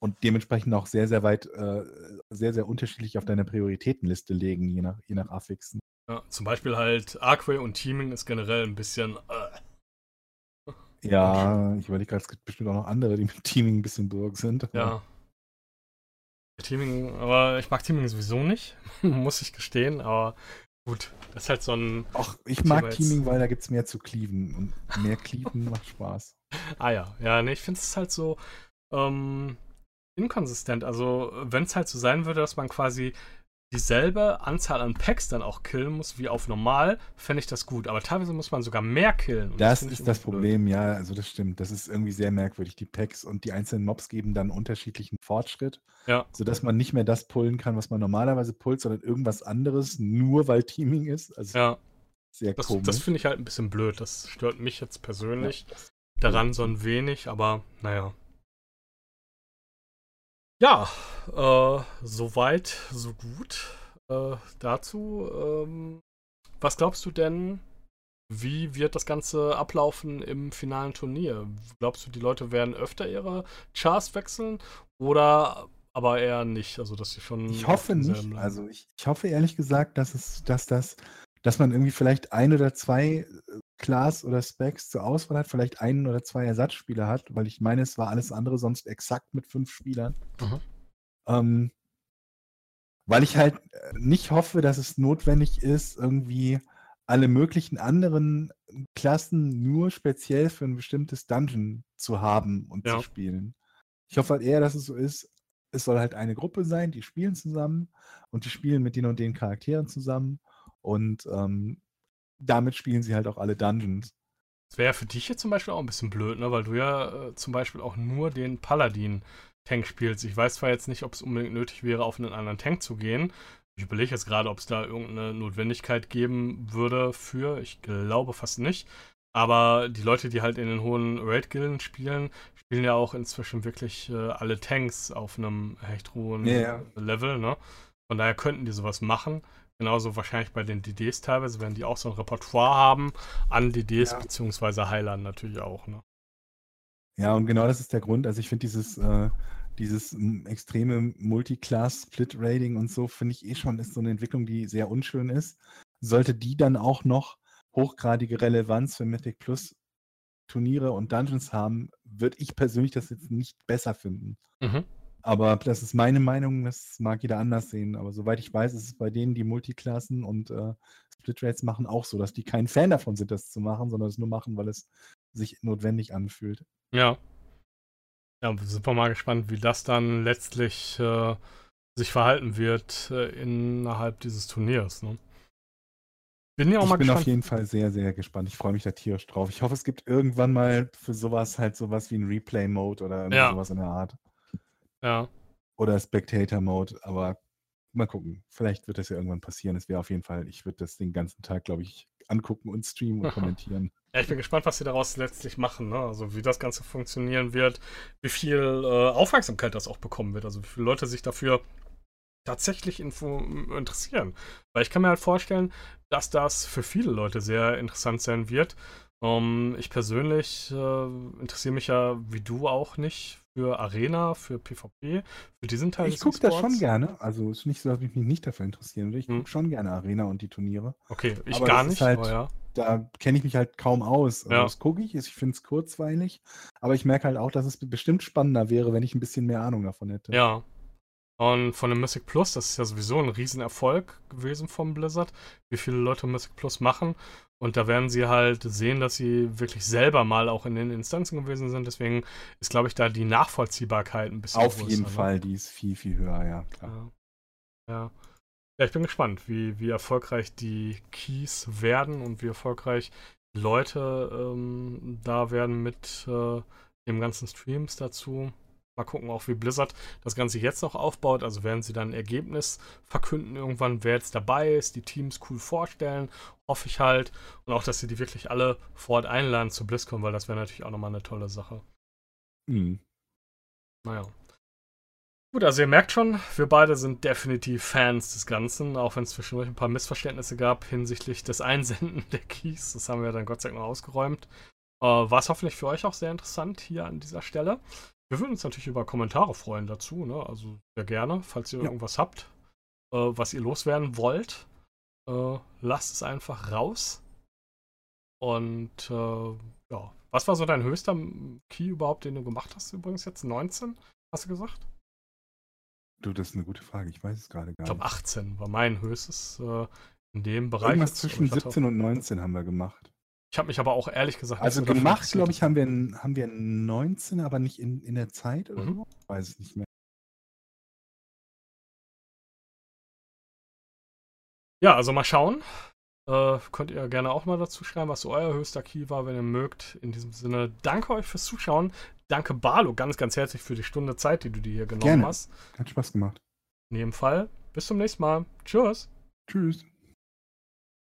Speaker 2: Und dementsprechend auch sehr, sehr weit, äh, sehr, sehr unterschiedlich auf deiner Prioritätenliste legen, je nach, je nach Affixen.
Speaker 1: Ja, zum Beispiel halt Arcway und Teaming ist generell ein bisschen. Äh,
Speaker 2: ja, ich überlege gerade, es gibt bestimmt auch noch andere, die mit Teaming ein bisschen burg sind.
Speaker 1: Ja. Teaming, aber ich mag Teaming sowieso nicht, muss ich gestehen, aber gut, das ist halt so ein.
Speaker 2: Ach, ich mag Teaming, weil da gibt es mehr zu cleaven und mehr cleaven macht Spaß.
Speaker 1: Ah ja, ja, ne, ich finde es halt so ähm, inkonsistent. Also, wenn es halt so sein würde, dass man quasi dieselbe Anzahl an Packs dann auch killen muss wie auf normal, fände ich das gut. Aber teilweise muss man sogar mehr killen.
Speaker 2: Das, das ist das Problem, blöd. ja, also das stimmt. Das ist irgendwie sehr merkwürdig. Die Packs und die einzelnen Mobs geben dann unterschiedlichen Fortschritt,
Speaker 1: ja.
Speaker 2: sodass man nicht mehr das pullen kann, was man normalerweise pullt, sondern irgendwas anderes, nur weil Teaming ist. Also
Speaker 1: ja.
Speaker 2: Sehr
Speaker 1: das,
Speaker 2: komisch.
Speaker 1: Das finde ich halt ein bisschen blöd. Das stört mich jetzt persönlich ja, daran so ein wenig, aber naja. Ja, äh, soweit, so gut äh, dazu. Ähm, was glaubst du denn, wie wird das Ganze ablaufen im finalen Turnier? Glaubst du, die Leute werden öfter ihre Chars wechseln oder aber eher nicht? Also, dass sie schon.
Speaker 2: Ich hoffe nicht. Also, ich, ich hoffe ehrlich gesagt, dass es, dass das, dass man irgendwie vielleicht ein oder zwei äh, Class oder Specs zur Auswahl hat, vielleicht einen oder zwei Ersatzspieler hat, weil ich meine, es war alles andere sonst exakt mit fünf Spielern. Mhm. Ähm, weil ich halt äh, nicht hoffe, dass es notwendig ist, irgendwie alle möglichen anderen Klassen nur speziell für ein bestimmtes Dungeon zu haben und ja. zu spielen. Ich hoffe halt eher, dass es so ist, es soll halt eine Gruppe sein, die spielen zusammen und die spielen mit den und den Charakteren zusammen und ähm, damit spielen sie halt auch alle Dungeons.
Speaker 1: Das wäre für dich jetzt zum Beispiel auch ein bisschen blöd, ne? weil du ja äh, zum Beispiel auch nur den Paladin Tank spielst. Ich weiß zwar jetzt nicht, ob es unbedingt nötig wäre, auf einen anderen Tank zu gehen. Ich überlege jetzt gerade, ob es da irgendeine Notwendigkeit geben würde für. Ich glaube fast nicht. Aber die Leute, die halt in den hohen Raid-Gilden spielen, spielen ja auch inzwischen wirklich äh, alle Tanks auf einem echt hohen
Speaker 2: yeah.
Speaker 1: Level. Ne? Von daher könnten die sowas machen. Genauso wahrscheinlich bei den DDs teilweise, wenn die auch so ein Repertoire haben an DDs ja. beziehungsweise Heilern natürlich auch. Ne?
Speaker 2: Ja, und genau das ist der Grund. Also ich finde dieses, äh, dieses extreme Multiclass-Split-Rating und so, finde ich eh schon, ist so eine Entwicklung, die sehr unschön ist. Sollte die dann auch noch hochgradige Relevanz für Mythic Plus Turniere und Dungeons haben, würde ich persönlich das jetzt nicht besser finden. Mhm. Aber das ist meine Meinung, das mag jeder anders sehen. Aber soweit ich weiß, ist es bei denen, die Multiklassen und äh, Split Rates machen, auch so, dass die kein Fan davon sind, das zu machen, sondern es nur machen, weil es sich notwendig anfühlt.
Speaker 1: Ja. Ja, sind wir mal gespannt, wie das dann letztlich äh, sich verhalten wird äh, innerhalb dieses Turniers. Ne?
Speaker 2: Bin ja auch ich mal bin gespannt. auf jeden Fall sehr, sehr gespannt. Ich freue mich da tierisch drauf. Ich hoffe, es gibt irgendwann mal für sowas halt sowas wie ein Replay-Mode oder ja. sowas in der Art.
Speaker 1: Ja.
Speaker 2: Oder Spectator-Mode, aber mal gucken. Vielleicht wird das ja irgendwann passieren. Es wäre auf jeden Fall, ich würde das den ganzen Tag, glaube ich, angucken und streamen und kommentieren.
Speaker 1: Ja, ich bin gespannt, was sie daraus letztlich machen. Ne? Also wie das Ganze funktionieren wird, wie viel äh, Aufmerksamkeit das auch bekommen wird. Also wie viele Leute sich dafür tatsächlich info interessieren. Weil ich kann mir halt vorstellen, dass das für viele Leute sehr interessant sein wird. Ähm, ich persönlich äh, interessiere mich ja, wie du auch nicht, für Arena, für PvP, für diesen Teil
Speaker 2: Ich gucke das schon gerne. Also es ist nicht so, dass ich mich nicht dafür interessieren würde. Ich hm. gucke schon gerne Arena und die Turniere.
Speaker 1: Okay, ich aber gar nicht.
Speaker 2: Halt, ja. Da kenne ich mich halt kaum aus. Also ja. Das gucke ich, ich finde es kurzweilig. Aber ich merke halt auch, dass es bestimmt spannender wäre, wenn ich ein bisschen mehr Ahnung davon hätte.
Speaker 1: Ja, und von dem Mythic Plus, das ist ja sowieso ein Riesenerfolg gewesen vom Blizzard, wie viele Leute Mythic Plus machen. Und da werden sie halt sehen, dass sie wirklich selber mal auch in den Instanzen gewesen sind. Deswegen ist, glaube ich, da die Nachvollziehbarkeit ein bisschen
Speaker 2: Auf größer, jeden ne? Fall, die ist viel, viel höher, ja,
Speaker 1: klar. Ja. ja. ja ich bin gespannt, wie, wie erfolgreich die Keys werden und wie erfolgreich die Leute ähm, da werden mit äh, dem ganzen Streams dazu. Mal gucken auch, wie Blizzard das Ganze jetzt noch aufbaut. Also werden sie dann ein Ergebnis verkünden irgendwann, wer jetzt dabei ist, die Teams cool vorstellen, hoffe ich halt. Und auch, dass sie die wirklich alle vor Ort einladen zu BlizzCon, weil das wäre natürlich auch nochmal eine tolle Sache. Mhm. Naja. Gut, also ihr merkt schon, wir beide sind definitiv Fans des Ganzen, auch wenn es zwischendurch ein paar Missverständnisse gab hinsichtlich des Einsenden der Keys. Das haben wir dann Gott sei Dank noch ausgeräumt. Äh, War es hoffentlich für euch auch sehr interessant hier an dieser Stelle. Wir würden uns natürlich über Kommentare freuen dazu, ne? Also sehr gerne, falls ihr ja. irgendwas habt, äh, was ihr loswerden wollt. Äh, lasst es einfach raus. Und äh, ja, was war so dein höchster Key überhaupt, den du gemacht hast übrigens jetzt? 19, hast du gesagt?
Speaker 2: Du, das ist eine gute Frage. Ich weiß es gerade gar
Speaker 1: nicht. Ich glaube 18 war mein höchstes äh, in dem Bereich.
Speaker 2: Irgendwas zwischen 17 und 19 haben wir gemacht.
Speaker 1: Ich habe mich aber auch ehrlich gesagt.
Speaker 2: Also so gemacht, glaube ich, haben wir, haben wir 19, aber nicht in, in der Zeit oder mhm. so. Weiß ich nicht mehr.
Speaker 1: Ja, also mal schauen. Äh, könnt ihr gerne auch mal dazu schreiben, was so euer höchster Key war, wenn ihr mögt. In diesem Sinne, danke euch fürs Zuschauen. Danke, Barlo, ganz, ganz herzlich für die Stunde Zeit, die du dir hier genommen
Speaker 2: gerne.
Speaker 1: hast.
Speaker 2: Hat Spaß gemacht.
Speaker 1: In jedem Fall. Bis zum nächsten Mal. Tschüss.
Speaker 2: Tschüss.